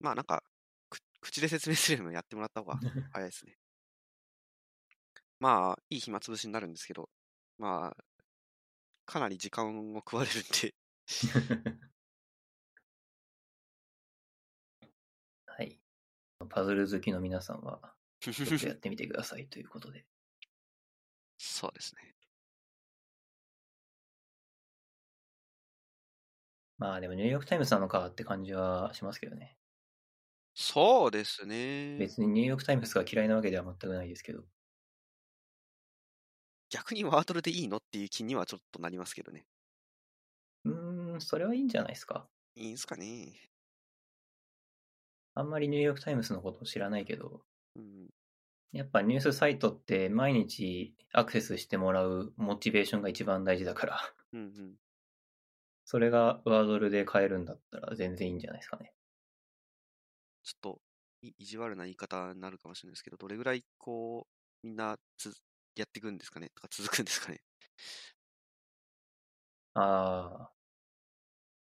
まあなんか、く口で説明するよりもやってもらった方が [LAUGHS] 早いですね。まあ、いい暇つぶしになるんですけど、まあ、かなり時間を食われるんで、[LAUGHS] はい。パズル好きの皆さんは、[LAUGHS] ちょっとやってみてくださいということで。そうですね。まあでもニューヨークタイムズなのかって感じはしますけどね。そうですね。別にニューヨークタイムズが嫌いなわけでは全くないですけど。逆にワードルでいいのっていう気にはちょっとなりますけどね。うーん、それはいいんじゃないですか？いいんすかね。あんまりニューヨークタイムズのことを知らないけど、うん。やっぱニュースサイトって毎日アクセスしてもらうモチベーションが一番大事だから、うんうん。それがワードルで変えるんだったら全然いいんじゃないですかね。ちょっとい意地悪な言い方になるかもしれないですけど、どれぐらいこう、みんなつやっていくんですかね？とか続くんですかね？[LAUGHS] ああ。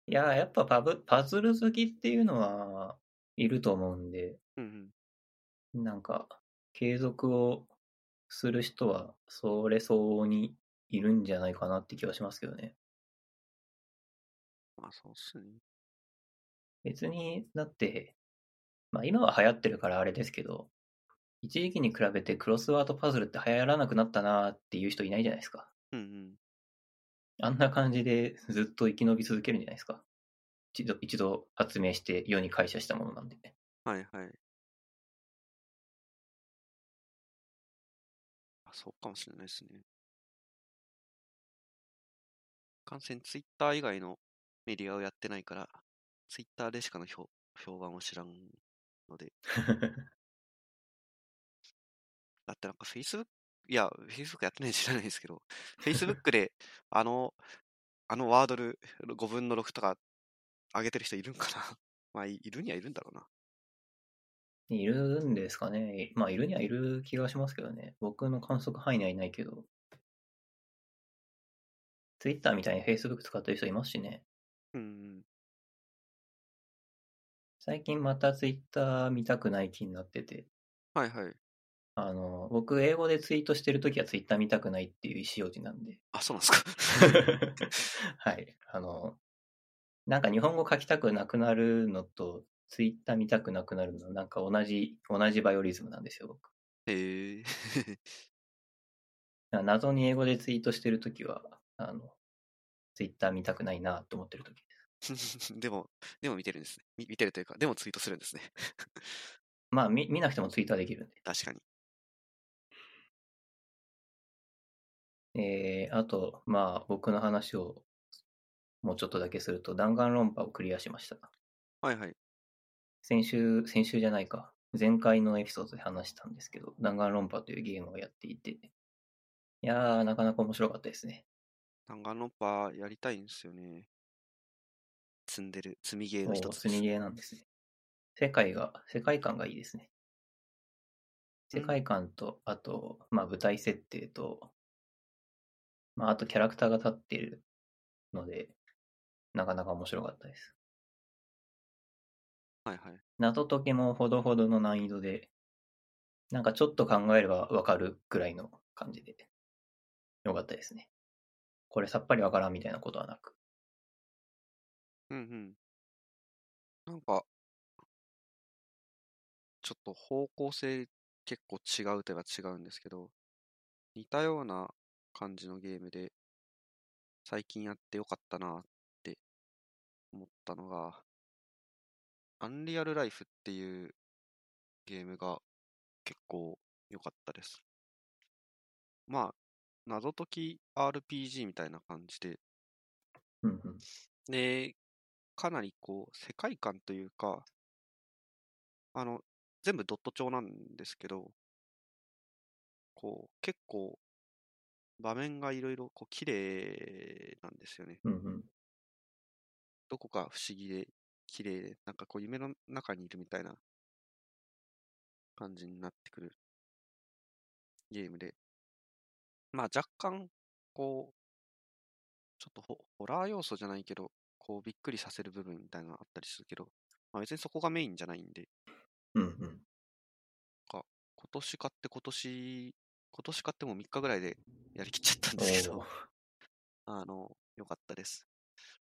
いや、やっぱパブパズル好きっていうのはいると思うんで、うんうん。なんか、継続をする人は、それ相応にいるんじゃないかなって気はしますけどね。まあそうっすね。別に、だって、まあ今は流行ってるからあれですけど、一時期に比べてクロスワードパズルって流行らなくなったなっていう人いないじゃないですか。うんうん。あんな感じでずっと生き延び続けるんじゃないですか。一度、一度発明して世に感謝したものなんで。はいはい。あ、そうかもしれないですね。感染ツイッター以外のメディアをやってないから、ツイッターでしかの評評判を知らんので。[LAUGHS] だってなんか Facebook、いや、Facebook やってないんで知らないですけど、Facebook であの、あのワードル5分の6とか上げてる人いるんかな？[LAUGHS] まあ、いるにはいるんだろうな。いるんですかね。まあ、いるにはいる気がしますけどね。僕の観測範囲にはいないけど。Twitter みたいに Facebook 使ってる人いますしね。うん。最近また Twitter 見たくない気になってて。はいはい。あの、僕、英語でツイートしてるときは Twitter 見たくないっていう意思表示なんで。あ、そうなんですか。[LAUGHS] はい。あの、なんか日本語書きたくなくなるのと、ツイッター見たくなくなるの、なんか同じ、同じバイオリズムなんですよ、僕。へえ。[LAUGHS] 謎に英語でツイートしてるときは、あの、ツイッター見たくないなと思ってるとき。[LAUGHS] でも、でも見てるんですね。見見てるというか、でもツイートするんですね。まあ、見見なくてもツイートはできるんで。確かに。えー、あと、まあ、僕の話をもうちょっとだけすると、弾丸論破をクリアしました。はいはい。先週、先週じゃないか。前回のエピソードで話したんですけど、弾丸論破というゲームをやっていて、いやー、なかなか面白かったですね。弾丸論破やりたいんですよね。積んでる、積みゲーの一つです。積みゲーなんですね。世界が、世界観がいいですね。世界観と、あと、まあ舞台設定と、まああとキャラクターが立っているので、なかなか面白かったです。はいはい。謎解きもほどほどの難易度で、なんかちょっと考えればわかるくらいの感じで、よかったですね。これさっぱりわからんみたいなことはなく。ちょっと方向性結構違うといえば違うんですけど、似たような感じのゲームで、最近やってよかったなって思ったのが、アンリアルライフっていうゲームが結構良かったです。まあ、謎解き RPG みたいな感じで、うんうん。で、かなりこう、世界観というか、あの、全部ドット調なんですけど、こう、結構、場面がいろいろこう綺麗なんですよね。うんうん。どこか不思議で綺麗で、なんかこう夢の中にいるみたいな感じになってくるゲームで、まあ若干、こう、ちょっとホホラー要素じゃないけど、こうびっくりさせる部分みたいなのがあったりするけど、まあ別にそこがメインじゃないんで、うんうん。今年買って今年、今年買っても3日ぐらいでやりきっちゃったんですけど [LAUGHS] あの、良かったです。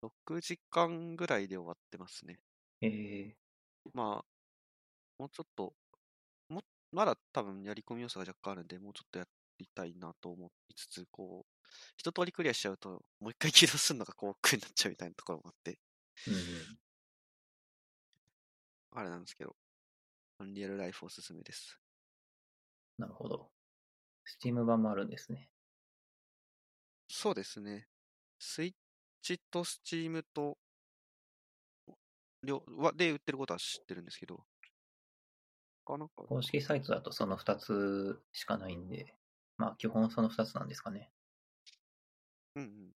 6時間ぐらいで終わってますね。えまあ、もうちょっと、も、まだ多分やり込み要素が若干あるんで、もうちょっとやりたいなと思いつつ、こう、一通りクリアしちゃうと、もう一回起動するのがこう、苦になっちゃうみたいなところもあって、ー、うんうん。あれなんですけど、アンリアルライフおすすめです。なるほど。スチーム版もあるんですね。そうですね。スイッチとスチームと、両はで売ってることは知ってるんですけど、かな公式サイトだとその2つしかないんで、まあ基本その2つなんですかね。うんうん。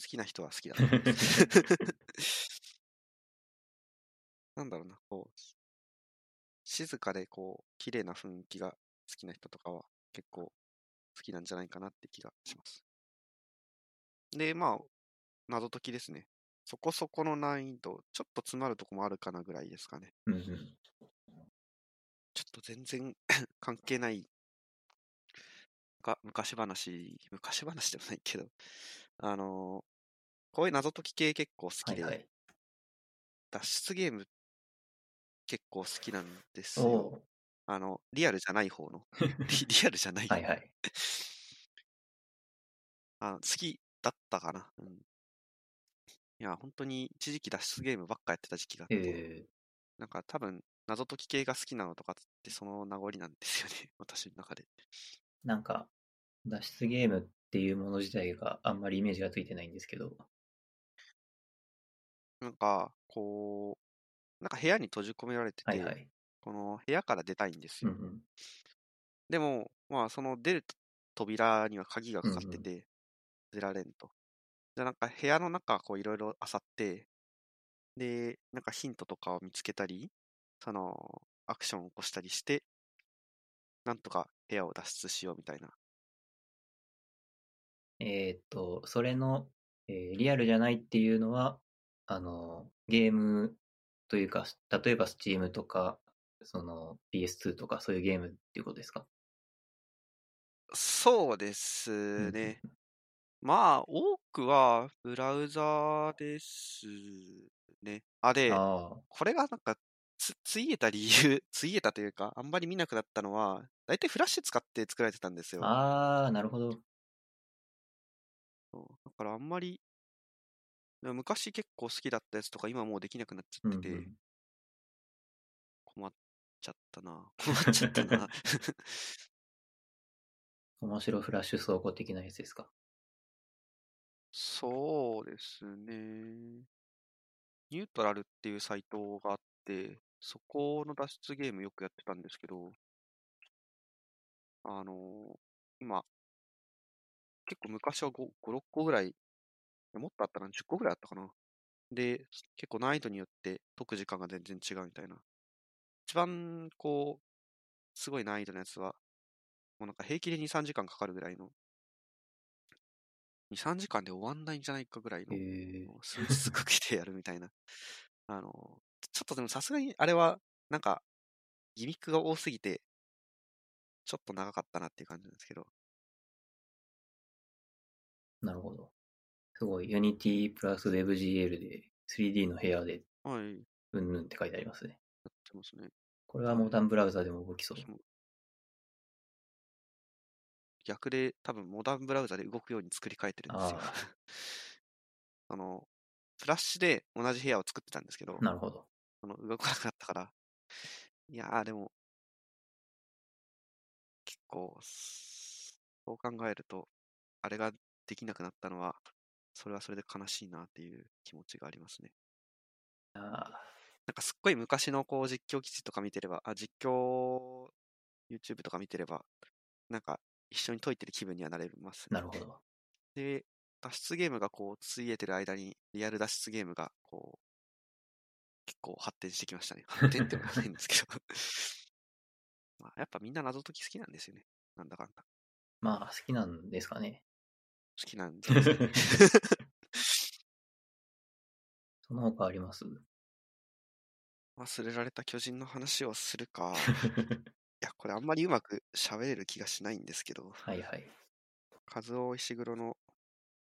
好きな人は好きだと思います。[LAUGHS] なんだろうな、こう、静かでこう、綺麗な雰囲気が好きな人とかは結構好きなんじゃないかなって気がします。で、まあ、謎解きですね。そこそこの難易度、ちょっと詰まるとこもあるかなぐらいですかね。うんうん。ちょっと全然 [COUGHS] 関係ないが昔話、昔話でもないけど、あのーこういう謎解き系結構好きで、はいはい。脱出ゲーム結構好きなんですよ。あの、リアルじゃない方の。[LAUGHS] リ [LAUGHS] リアルじゃない。はいはい。[LAUGHS] あの好き、だったかな。うん。いや、本当に一時期脱出ゲームばっかやってた時期があって、えなんか多分、謎解き系が好きなのとかってその名残なんですよね、私の中で。ー、なんか、脱出ゲームっていうもの自体があんまりイメージがついてないんですけど、なんか、こう、なんか部屋に閉じ込められてて、はいはい。この部屋から出たいんですよ。うんうん。でも、まあ、その出る扉には鍵がかかってうんうんて、出られんと。じゃあなんか部屋の中、こういろいろ漁って、で、なんかヒントとかを見つけたり、その、アクションを起こしたりして、なんとか部屋を脱出しようみたいな。えーっと、それの、えーリアルじゃないっていうのは、あの、ゲームというか、例えば Steam とか、その PS2 とかそういうゲームっていうことですか？そうですね。まあ、多くはブラウザですね。あ、で、あこれがなんかつ、ついえた理由、[LAUGHS] ついえたというか、あんまり見なくなったのは、大体フラッシュ使って作られてたんですあ、よ。ああ、なるほど。だからあんまり、でも昔結構好きだったやつとか今もうできなくなっちゃってて、うんうん困っちゃったな。困っちゃったな。[LAUGHS] [LAUGHS] 面白フラッシュ倉庫的なやつですか？そうですね。ニュートラルっていうサイトがあって、そこの脱出ゲームよくやってたんですけど、あの今、結構昔は 5, 5、6個ぐらい、もっとあったな、10個ぐらいあったかな。で、結構難易度によって解く時間が全然違うみたいな。一番、こう、すごい難易度のやつは、もうなんか平気で2、3時間かかるぐらいの、2、3時間で終わんないんじゃないかぐらいの数日かけてやるみたいな。あの、ちょっとでもさすがにあれは、なんか、ギミックが多すぎて、ちょっと長かったなっていう感じなんですけど、なるほど。すごい、Unity プラス WebGL で 3D の部屋ではい、やうんぬんって書いてありますね。ってますね。これはモダンブラウザでも動きそう。逆で多分モダンブラウザで動くように作り変えてるんですよあ。[LAUGHS] あの、フラッシュで同じ部屋を作ってたんですけど、なるほど。あの動かなくなったから、いやーでも、結構、そう考えると、あれができなくなったのは、それはそれで悲しいなっていう気持ちがありますね。あなんかすっごい昔のこう実況記事とか見てれば、あ、実況 YouTube とか見てれば、なんか一緒に解いてる気分にはなれますね。なるほど。で、脱出ゲームがこう、ついえてる間に、リアル脱出ゲームがこう、結構発展してきましたね。発展ってことはないんですけど。[LAUGHS] まあ、やっぱみんな謎解き好きなんですよね。なんだかんだ。まあ、好きなんですかね。好きなんで。[LAUGHS] [LAUGHS] その他あります？忘れられた巨人の話をするか。[LAUGHS] いや、これあんまりうまく喋れる気がしないんですけど、はいはい。和尾石黒の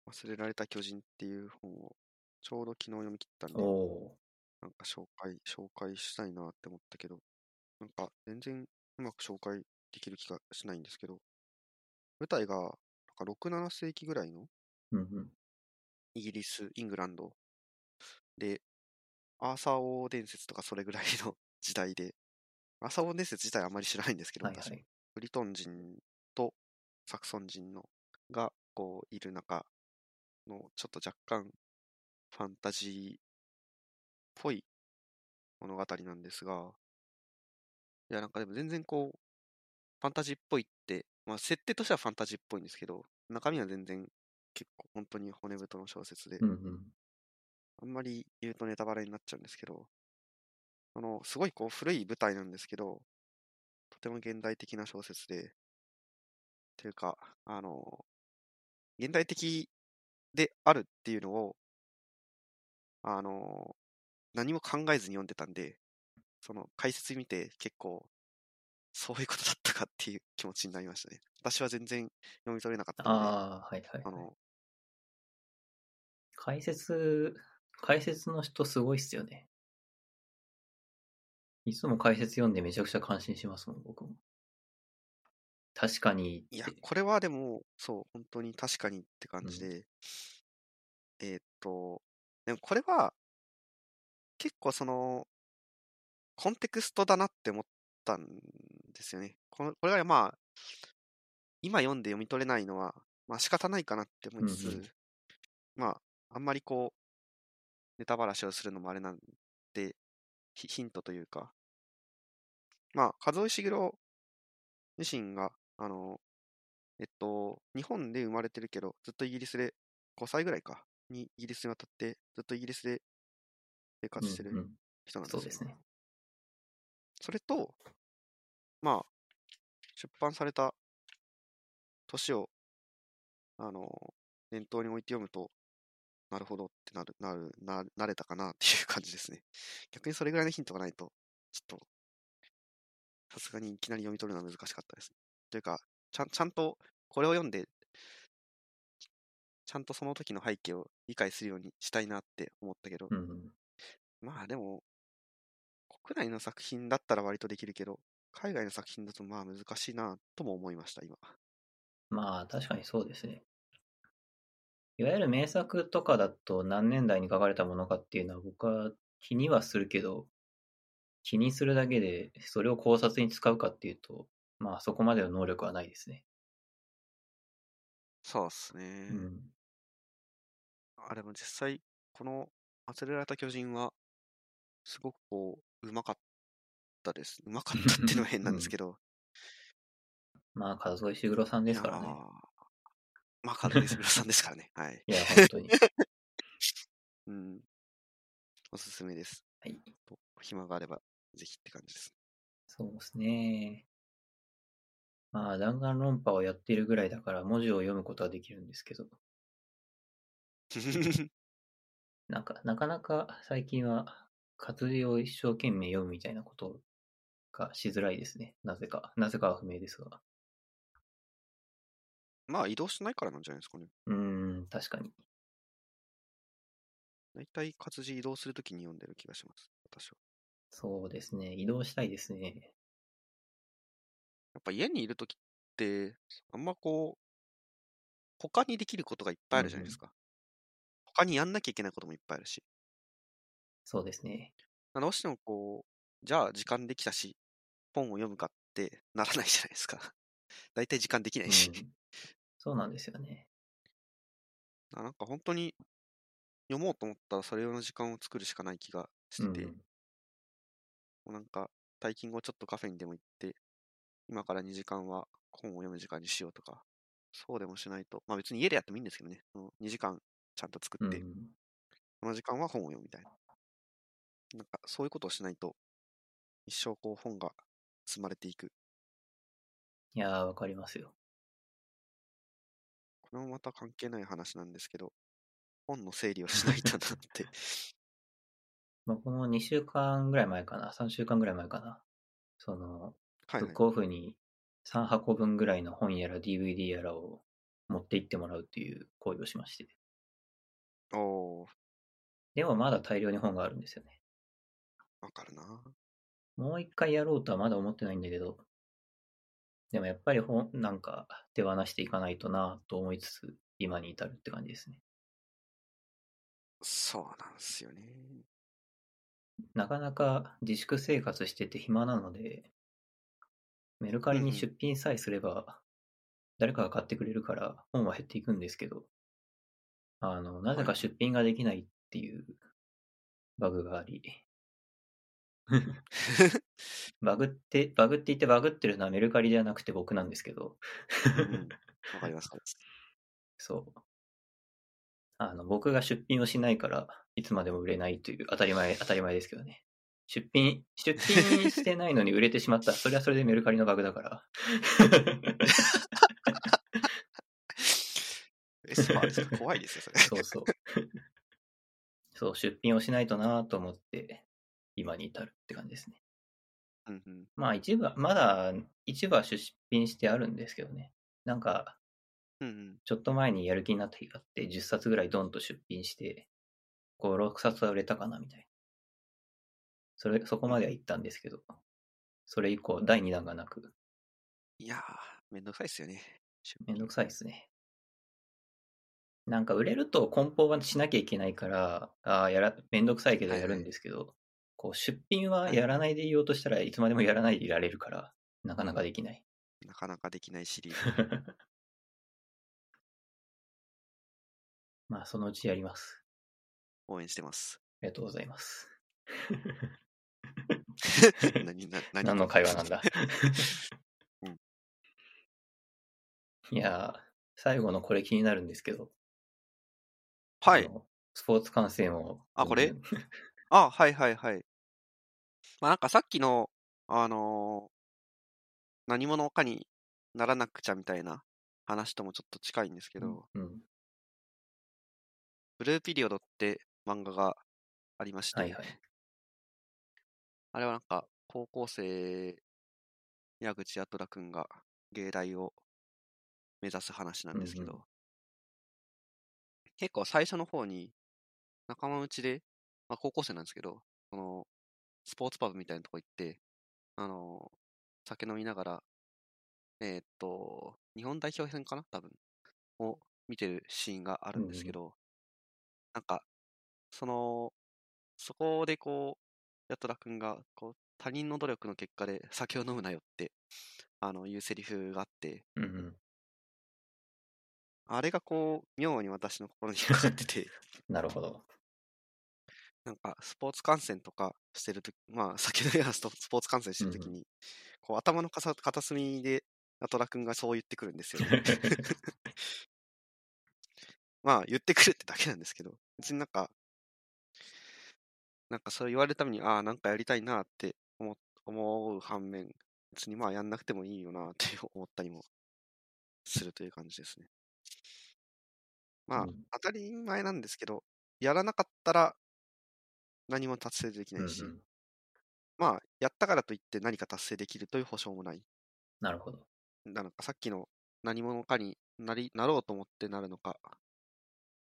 忘れられた巨人っていう本をちょうど昨日読み切ったんで、なんか紹介、紹介したいなって思ったけど、なんか全然うまく紹介できる気がしないんですけど、舞台がか6、7世紀ぐらいの。イギリス、イングランドで、アーサー王伝説とかそれぐらいの [LAUGHS] 時代で、アーサー王伝説自体あまり知らないんですけど、はいはい。ブリトン人とサクソン人のがこういる中のちょっと若干ファンタジーっぽい物語なんですが、いやなんかでも全然こう、ファンタジーっぽいって、まあ設定としてはファンタジーっぽいんですけど、中身は全然結構本当に骨太の小説で、うんうん。あんまり言うとネタバレになっちゃうんですけど、あの、すごいこう古い舞台なんですけど、とても現代的な小説で、というか、あの、現代的であるっていうのを、あの、何も考えずに読んでたんで、その解説見て結構、そういうことだったかっていう気持ちになりましたね。私は全然読み取れなかったので、ああ、はいはい、はい。あの、解説、解説の人すごいっすよね。いつも解説読んでめちゃくちゃ感心しますもん、僕も。確かに。いや、これはでも、そう、本当に確かにって感じで、えーっと、でもこれは、結構その、コンテクストだなって思ったんですよね。このこれがまあ、今読んで読み取れないのは、まあ仕方ないかなって思いつつ、うんうんまあ、あんまりこう、ネタばらしをするのもあれなんで、ヒヒントというか、まあ、和尾石黒自身が、あの、えっと、日本で生まれてるけど、ずっとイギリスで、5歳ぐらいか、にイギリスに渡って、ずっとイギリスで生活してるうんうん人なんですよ。そうですね。それと、まあ、出版された年を、あの、念頭に置いて読むと、なるほどってなる、なる、な、なれたかなっていう感じですね。[LAUGHS] 逆にそれぐらいのヒントがないと、ちょっと、さすがにいきなり読み取るのは難しかったです。というか、ちゃん、ちゃんとこれを読んで、ちゃんとその時の背景を理解するようにしたいなって思ったけど、うんうん。まあでも、国内の作品だったら割とできるけど、海外の作品だとまあ難しいなとも思いました、今。まあ、確かにそうですね。いわゆる名作とかだと何年代に書かれたものかっていうのは僕は気にはするけど、気にするだけでそれを考察に使うかっていうと、まあそこまでの能力はないですね。そうっすね。うん。あれも実際、この忘れられた巨人は、すごくこう、うまかったです。うまかったっていうのは変なんですけど、まあ、和添石黒さんですからね。まあ、カルデスグラさんですからね。はい。[LAUGHS] いや、本当に。[LAUGHS] うん。おすすめです。はい。と暇があれば、ぜひって感じです。そうですね。まあ、弾丸論破をやっているぐらいだから文字を読むことはできるんですけど、[LAUGHS] なんか、なかなか最近は活字を一生懸命読むみたいなことがしづらいですね。なぜか。なぜかは不明ですが。まあ、移動しないからなんじゃないですかね。うーん、確かに。大体活字移動するときに読んでる気がします。私は。そうですね。移動したいですね。やっぱ家にいるときって、あんまこう、他にできることがいっぱいあるじゃないですか。他にやんなきゃいけないこともいっぱいあるし。そうですね。どうしてもこう、じゃあ時間できたし、本を読むかってならないじゃないですか。[LAUGHS] 大体時間できなういし。ん、そうなんですよね。[LAUGHS] あなんか本当に読もうと思ったらそれ用の時間を作るしかない気がしてて、うんもうなんか退勤後ちょっとカフェにでも行って、今から2時間は本を読む時間にしようとか、そうでもしないと、まあ別に家でやってもいいんですけどね、その2時間ちゃんと作って、うんこの時間は本を読みたいな。なんかそういうことをしないと、一生こう本が積まれていく。いやー、わかりますよ。これもまた関係ない話なんですけど、本の整理をしないとなって。僕も2週間ぐらい前かな、3週間ぐらい前かな。その、はい、はいブッ。クオフに3箱分ぐらいの本やら DVD やらを持って行ってもらうっていう行為をしまして。おー、でもまだ大量に本があるんですよね。わかるな。もう一回やろうとはまだ思ってないんだけど、でもやっぱり本、なんか手放していかないとなと思いつつ、今に至るって感じですね。そうなんですよね。なかなか自粛生活してて暇なので、メルカリに出品さえすれば、誰かが買ってくれるから本は減っていくんですけど、あの、なぜか出品ができないっていうバグがあり、[LAUGHS] [LAUGHS] バグって、バグって言ってバグってるのはメルカリじゃなくて僕なんですけど、うんわかります。わか [LAUGHS] そう。あの、僕が出品をしないから、いつまでも売れないという、当たり前、当たり前ですけどね。出品、出品してないのに売れてしまった。それはそれでメルカリのバグだから。エスパーですよ怖いですよ、それ。そうそう。そう、出品をしないとなと思って、今に至るって感じですね。うんうん。まあ一部は、まだ一部は出品してあるんですけどね。なんか。ちょっと前にやる気になった日があって、10冊ぐらいドンと出品して、5、6冊は売れたかなみたいな。それ、そこまでは行ったんですけど、それ以降、第2弾がなく、いやー、めんどくさいっすよね。めんどくさいですね。なんか売れると梱包がしなきゃいけないから、ああ、やら、めんどくさいけどはいはいやるんですけど、こう出品はやらないでいようとしたらいつまでもやらないでいられるから、なかなかできない。なかなかできないシリーズ。[LAUGHS] まあ、そのうちやります。応援してます。ありがとうございます。[LAUGHS] 何、な、何何の会話なんだうん。いやー、最後のこれ気になるんですけど、はいスポーツ観戦を。あこれ？うんあ、はいはいはい。まあなんかさっきの、あのー何者かにならなくちゃみたいな話ともちょっと近いんですけど、うん。ブルーピリオドって漫画がありまして、はいはい。あれはなんか高校生、矢口八虎くんが芸大を目指す話なんですけど、うんう結構最初の方に仲間内で、まあ、高校生なんですけど、そのスポーツパブみたいなとこ行って、あの酒飲みながら、えーっと、日本代表戦かな多分。を見てるシーンがあるんですけど、なんか、その、そこでこう、八虎くんが、こう、他人の努力の結果で酒を飲むなよって、あの、いうセリフがあって、うんうん。あれがこう、妙に私の心に引っかかってて、なるほど。なんか、スポーツ観戦とかしてるとき、まあ、先のようなスポーツ観戦してるときに、こう、頭のかさ片隅で、八虎くんがそう言ってくるんですよね。[LAUGHS] まあ、言ってくるってだけなんですけど、別になんか、なんかそう言われるために、ああ、なんかやりたいなって思思う反面、別にまあやんなくてもいいよなって思ったりもするという感じですね。まあ、うん当たり前なんですけど、やらなかったら何も達成できうんないし、うんまあ、やったからといって何か達成できるという保証もない。なるほど。なんかさっきの何者かになりなろうと思ってなるのか、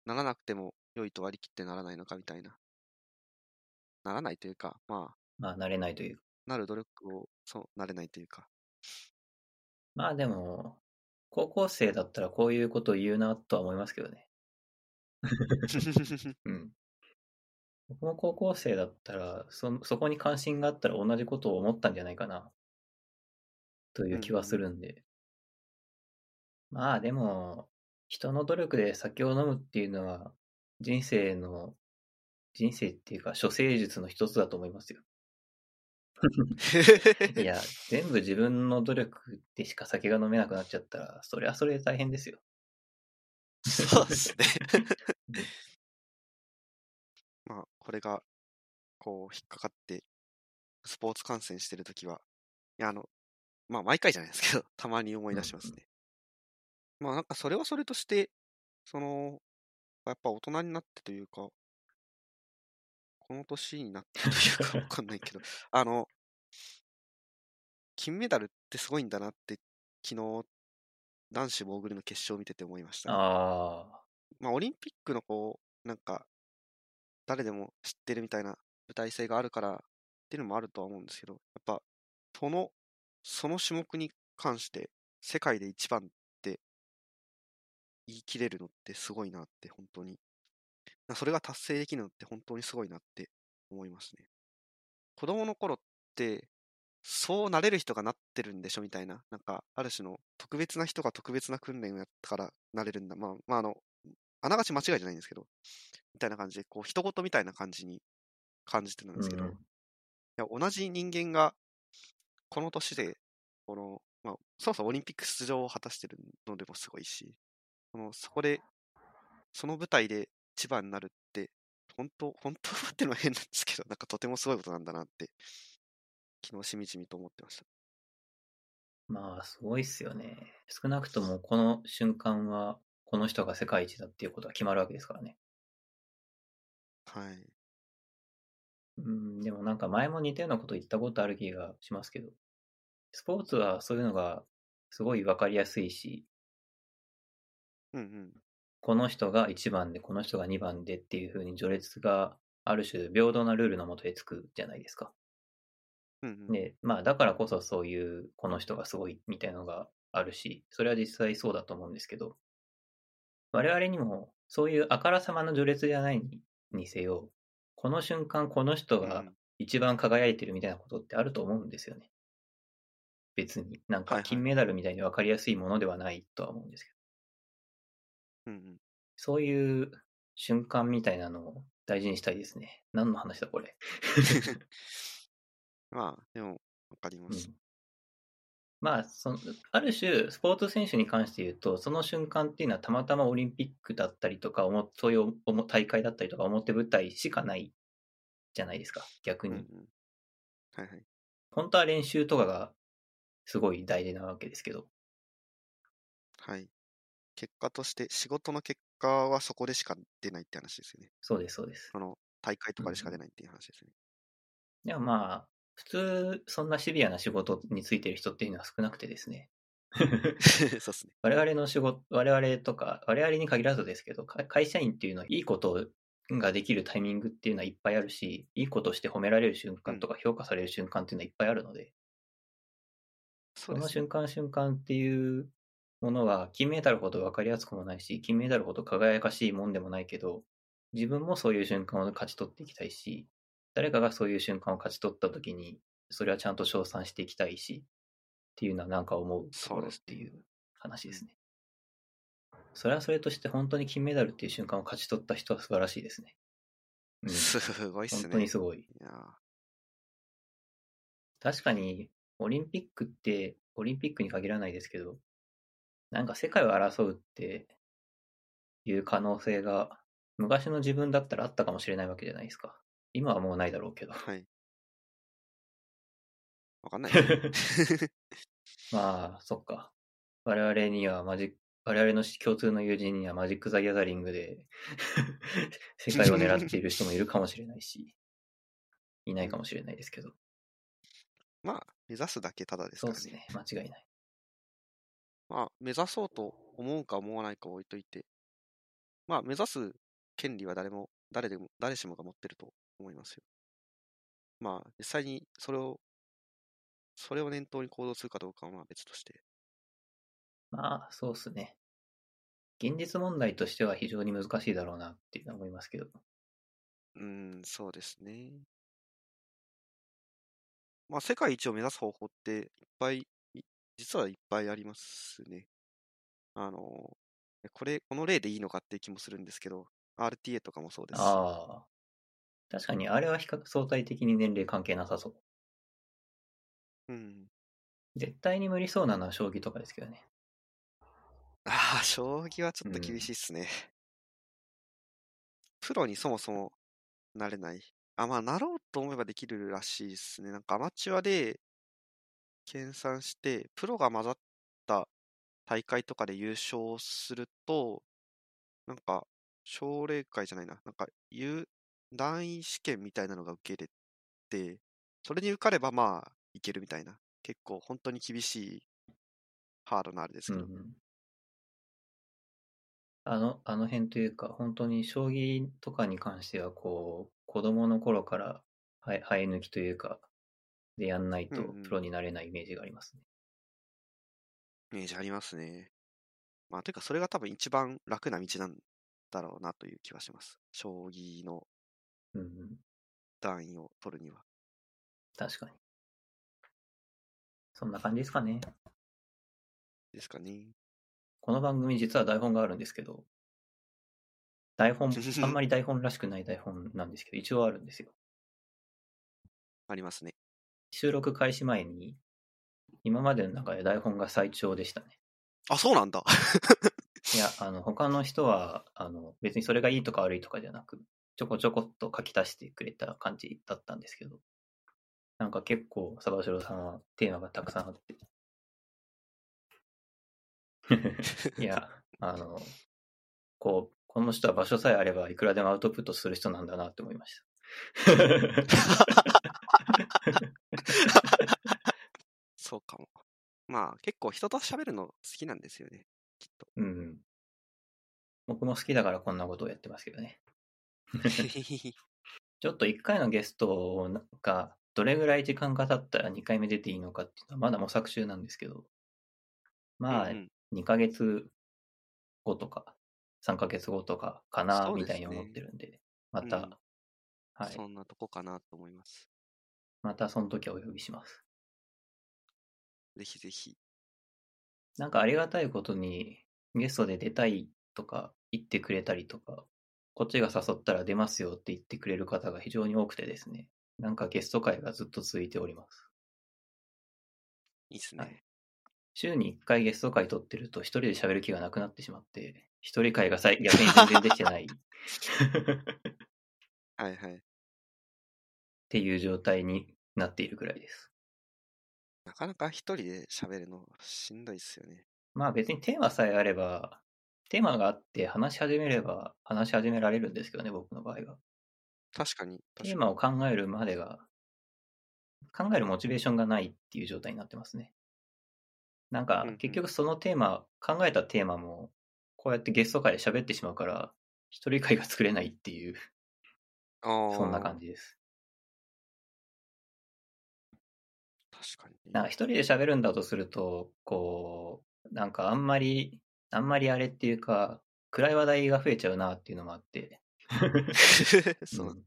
ならなくても良いと割り切ってならないのかみたいな。ならないというか、まあ、まあ、慣れないという。なる努力を、そう、なれないというか。まあでも、高校生だったらこういうことを言うなとは思いますけどね。[LAUGHS] うん。僕も高校生だったら、そ、そこに関心があったら同じことを思ったんじゃないかな。という気はするんで。まあでも、人の努力で酒を飲むっていうのは、人生の、人生っていうか、処世術の一つだと思いますよ。[LAUGHS] いや、全部自分の努力でしか酒が飲めなくなっちゃったら、それはそれで大変ですよ。そうですね。[LAUGHS] まあ、これが、こう、引っかかって、スポーツ観戦してるときは、いや、あの、まあ、毎回じゃないですけど、[LAUGHS] たまに思い出しますね。まあ、なんか、それはそれとして、その、やっぱ大人になってというか、この年になってというか、[LAUGHS] わかんないけど、あの、金メダルってすごいんだなって、昨日、男子モーグルの決勝を見てて思いましたね。ああ、まあ、オリンピックのこう、なんか、誰でも知ってるみたいな舞台性があるからっていうのもあるとは思うんですけど、やっぱ、その、その種目に関して、世界で一番って言い切れるのってすごいなって、本当に。それが達成できるのって本当にすごいなって思いますね。子供の頃って、そうなれる人がなってるんでしょみたいな、なんか、ある種の特別な人が特別な訓練をやったからなれるんだ。まあ、まあ、あの、あながち間違いじゃないんですけど、みたいな感じで、こう、人事みたいな感じに感じてたんですけど、いうんうんや、同じ人間が、この年で、この、まあ、そもそもオリンピック出場を果たしてるのでもすごいし、このそこで、その舞台で一番になるって、本当、本当はってのは変なんですけど、なんかとてもすごいことなんだなって、昨日しみじみと思ってました。まあ、すごいっすよね。少なくともこの瞬間は、この人が世界一だっていうことが決まるわけですからね。はい。うん、でもなんか前も似たようなこと言ったことある気がしますけど、スポーツはそういうのがすごいわかりやすいし、うんうん。この人が1番で、この人が2番でっていう風に序列がある種平等なルールのもとでつくじゃないですか。うんうん。で、まあだからこそそういうこの人がすごいみたいなのがあるし、それは実際そうだと思うんですけど、我々にもそういうあからさまの序列じゃないににせよ、この瞬間この人がうん一番輝いてるみたいなことってあると思うんですよね。別に。なんか金メダルみたいに分かりやすいものではないとは思うんですけど、うんうん。そういう瞬間みたいなのを大事にしたいですね。何の話だこれ。[LAUGHS] まあ、でも、わかりまうす。んまあその、ある種、スポーツ選手に関して言うと、その瞬間っていうのはたまたまオリンピックだったりとか、そういう大会だったりとか、表舞台しかないじゃないですか、逆に。うんうん。はいはい。本当は練習とかがすごい大事なわけですけど、はい。結果として、仕事の結果はそこでしか出ないって話ですよね。そうです、そうです。その、大会とかでしか出ないっていう話ですね。でもまあ、普通、そんなシビアな仕事についてる人っていうのは少なくてですね。[LAUGHS] そうですね。我々の仕事、我々とか、我々に限らずですけど、か会社員っていうのは、いいことができるタイミングっていうのはいっぱいあるし、いいことして褒められる瞬間とか評価される瞬間っていうのはいっぱいあるので、そですね。そうの瞬間瞬間っていうものは、金メダルほど分かりやすくもないし、金メダルほど輝かしいもんでもないけど、自分もそういう瞬間を勝ち取っていきたいし、誰かがそういう瞬間を勝ち取った時に、それはちゃんと称賛していきたいし、っていうのはなんか思うところっていう話ですね。それはそれとして本当に金メダルっていう瞬間を勝ち取った人は素晴らしいですね。うん、すごいっすね。本当にすごい。い確かに、オリンピックって、オリンピックに限らないですけど、なんか世界を争うっていう可能性が、昔の自分だったらあったかもしれないわけじゃないですか。今はもうないだろうけど。はい。わかんない。[LAUGHS] まあ、そっか。我々にはマジック、我々の共通の友人にはマジック・ザ・ギャザリングで [LAUGHS] 世界を狙っている人もいるかもしれないし、いないかもしれないですけど。まあ、目指すだけただですからね。そうですね。間違いない。まあ、目指そうと思うか思わないか置いといて、まあ、目指す権利は誰も、誰でも、誰しもが持ってると思いますよ。まあ、実際にそれを、それを念頭に行動するかどうかはまあ別として。まあ、そうですね。現実問題としては非常に難しいだろうなって思いますけど。うーん、そうですね。まあ、世界一を目指す方法っていっぱい、い実はいっぱいありますね。あの、これ、この例でいいのかっていう気もするんですけど、RTA とかもそうですし、ああ。確かに、あれは比較相対的に年齢関係なさそう。うん。絶対に無理そうなのは将棋とかですけどね。ああ、将棋はちょっと厳しいっすね。[LAUGHS] プロにそもそもなれない。あ、まあ、なろうと思えばできるらしいですね。なんかアマチュアで研鑽して、プロが混ざった大会とかで優勝すると、なんか、奨励会じゃないな。なんか、有、段位試験みたいなのが受けれて、それに受かればまあ、いけるみたいな。結構本当に厳しい、ハードなあれですけど。うんうん。あの、あの辺というか、本当に将棋とかに関しては、こう、子供の頃から生え抜きというか、でやんないとうんうんプロになれないイメージがありますね。イメージありますね。まあ、ていうか、それが多分一番楽な道なんだろうなという気はします。将棋のうんうん。段位を取るには。確かに。そんな感じですかね。ですかね。この番組実は台本があるんですけど、台本、[LAUGHS] あんまり台本らしくない台本なんですけど、一応あるんですよ。ありますね。収録開始前に、今までの中で台本が最長でしたね。あ、そうなんだ。[LAUGHS] いや、あの、他の人は、あの、別にそれがいいとか悪いとかじゃなく、ちょこちょこっと書き足してくれた感じだったんですけど、なんか結構、サバシロさんはテーマがたくさんあって。[LAUGHS] いや、あの、こう、この人は場所さえあればいくらでもアウトプットする人なんだなって思いました。そうかも。まあ、結構人と喋るの好きなんですよね。きっと。うん。僕も好きだからこんなことをやってますけどね。[LAUGHS] ちょっと1回のゲストがどれぐらい時間が経ったら2回目出ていいのかっていうのはまだ模索中なんですけど、まあ、うんうん2ヶ月後とか、3ヶ月後とかかな、みたいに思ってるんで、また、うんはい。そんなとこかなと思います。またその時はお呼びします。ぜひぜひ。なんかありがたいことに、ゲストで出たいとか言ってくれたりとか、こっちが誘ったら出ますよって言ってくれる方が非常に多くてですね、なんかゲスト会がずっと続いております。いいっすはいね。週に1回ゲスト会撮ってると一人で喋る気がなくなってしまって、一人会が逆に全然できてないっ [LAUGHS] はいはい。ていう状態になっているくらいです。なかなか一人で喋るのしんどいっすよね。まあ別にテーマさえあれば、テーマがあって話し始めれば話し始められるんですけどね、僕の場合は。確かに。テーマを考えるまでが、考えるモチベーションがないっていう状態になってますね。なんか結局そのテーマ、考えたテーマも、こうやってゲスト会で喋ってしまうから、一人会が作れないっていう、そんな感じです。確かにね。なんか一人で喋るんだとすると、こう、なんかあんまり、あんまりあれっていうか、暗い話題が増えちゃうなっていうのもあって、[LAUGHS] そううん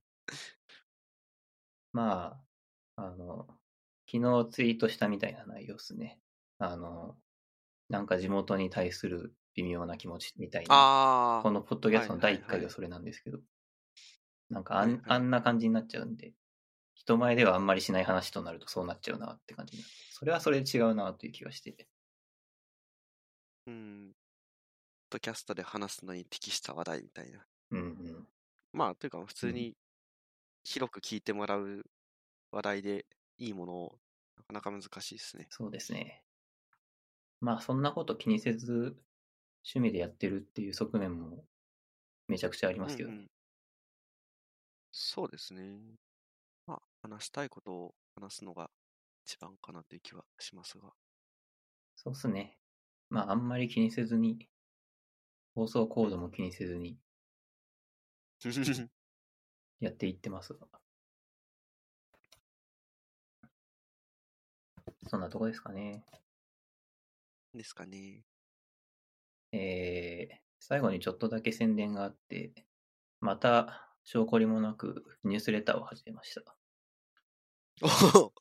まあ、あの、昨日ツイートしたみたいな内容ですね。あの、なんか地元に対する微妙な気持ちみたいな。あこのポッドキャストの第1はいはいはい回がそれなんですけど、なんかあん,、はいはいあんな感じになっちゃうんで、人前ではあんまりしない話となるとそうなっちゃうなって感じになって、それはそれで違うなという気がして、うん。ドキャストで話すのに適した話題みたいな。うんうん。まあ、というか、普通うんに広く聞いてもらう話題でいいものを、なかなか難しいですね。そうですね。まあそんなこと気にせず趣味でやってるっていう側面もめちゃくちゃありますけどね。うんうんそうですね。まあ、話したいことを話すのが一番かなという気はしますが。そうっすね。まああんまり気にせずに、放送コードも気にせずに [LAUGHS] やっていってますが。そんなとこですかね。ですかね。えー、最後にちょっとだけ宣伝があって、また、証拠りもなくニュースレターを始めました。[LAUGHS]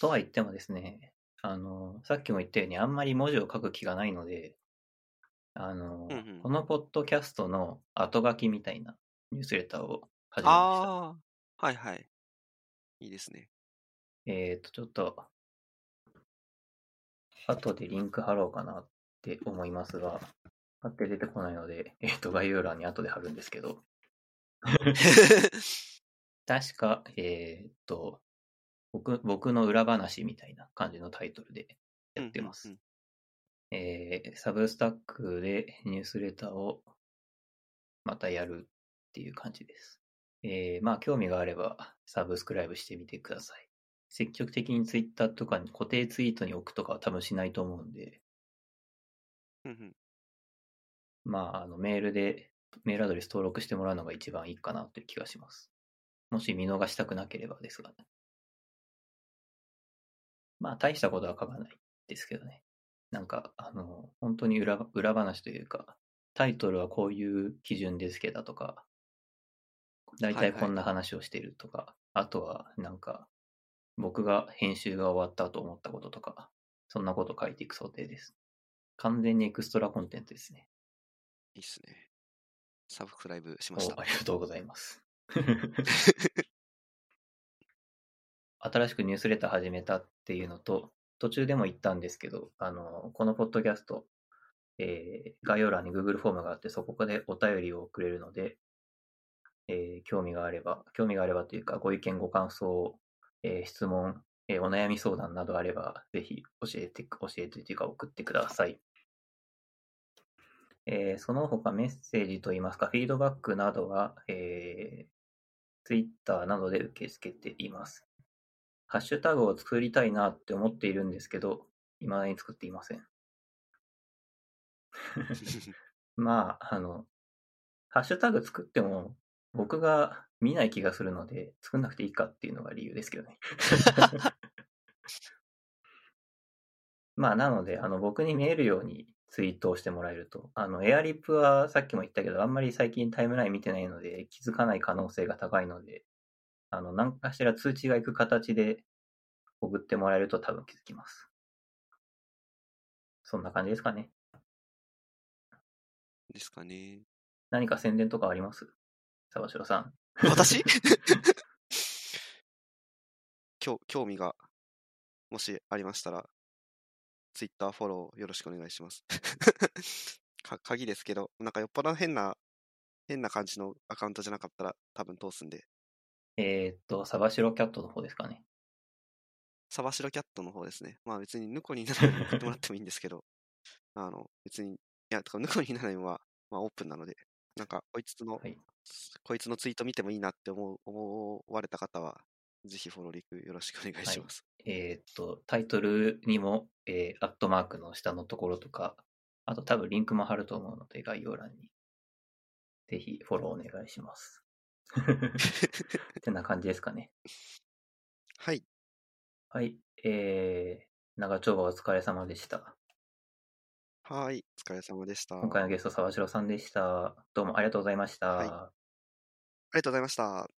とは言ってもですね、あの、さっきも言ったようにあんまり文字を書く気がないので、あの、うんうんこのポッドキャストの後書きみたいなニュースレターを始めました。ああ、はいはい。いいですね。えっ、と、ちょっと、後でリンク貼ろうかなって思いますが、貼って出てこないので、えっ、と、概要欄に後で貼るんですけど、確か、えっ、と、僕、僕の裏話みたいな感じのタイトルでやってます。うんうんえーサブスタックでニュースレターをまたやるっていう感じです。えーまあ、興味があればサブスクライブしてみてください。積極的にツイッターとかに固定ツイートに置くとかは多分しないと思うんで、うんうんまあ、あのメールでメールアドレス登録してもらうのが一番いいかなという気がします。もし見逃したくなければですがね。まあ、大したことは書かないですけどね。なんか、あの、本当に裏裏話というか、タイトルはこういう基準で付けたとか、大体こんな話をしてるとか、あとはなんか、僕が編集が終わったと思ったこととか、そんなこと書いていく想定です。完全にエクストラコンテンツですね。いいっすね。サブスクライブしましたおあ。りがとうございます。[LAUGHS] 新しくニュースレター始めたっていうのと、途中でも言ったんですけど、あの、このポッドキャスト、えー概要欄に Google フォームがあって、そこでお便りをくれるので、えー興味があれば、興味があればというか、ご意見、ご感想、えー質問、えーお悩み相談などあれば、ぜひ教えて、教えてというか送ってください。えーその他メッセージといいますか、フィードバックなどは、えー、Twitter などで受け付けています。ハッシュタグを作りたいなって思っているんですけど、未だに作っていません。まあ、あの、ハッシュタグ作っても、僕が見ない気がするので、作んなくていいかっていうのが理由ですけどね。[LAUGHS] まあ、なので、あの、僕に見えるようにツイートをしてもらえると。あの、エアリップはさっきも言ったけど、あんまり最近タイムライン見てないので、気づかない可能性が高いので、あの、何かしら通知が行く形で送ってもらえると多分気づきます。そんな感じですかね。ですかね。何か宣伝とかあります？沢城さん。私？[LAUGHS] 興興味がもしありましたら、ツイッターフォローよろしくお願いします。[LAUGHS] か鍵ですけど、なんかよっぽど変な、変な感じのアカウントじゃなかったら多分通すんで、えーっと、沢城キャットの方ですかね。サバシロキャットの方ですね。まあ別にヌコにならない送ってもらってもいいんですけど、[LAUGHS] あの、別に、いや、てかヌコにならないは、まあオープンなので、なんかこいつの、はい。こいつのツイート見てもいいなって思う、思われた方は、ぜひフォローリクよろしくお願いします。えーっと、タイトルにも、えーアットマークの下のところとか、あと多分リンクも貼ると思うので、概要欄に。ぜひフォローお願いします。[LAUGHS] ってな感じですかね。はい。はい。えー、長丁場お疲れ様でした。はい。お疲れ様でした。今回のゲスト、沢城さんでした。どうもありがとうございました。はいありがとうございました。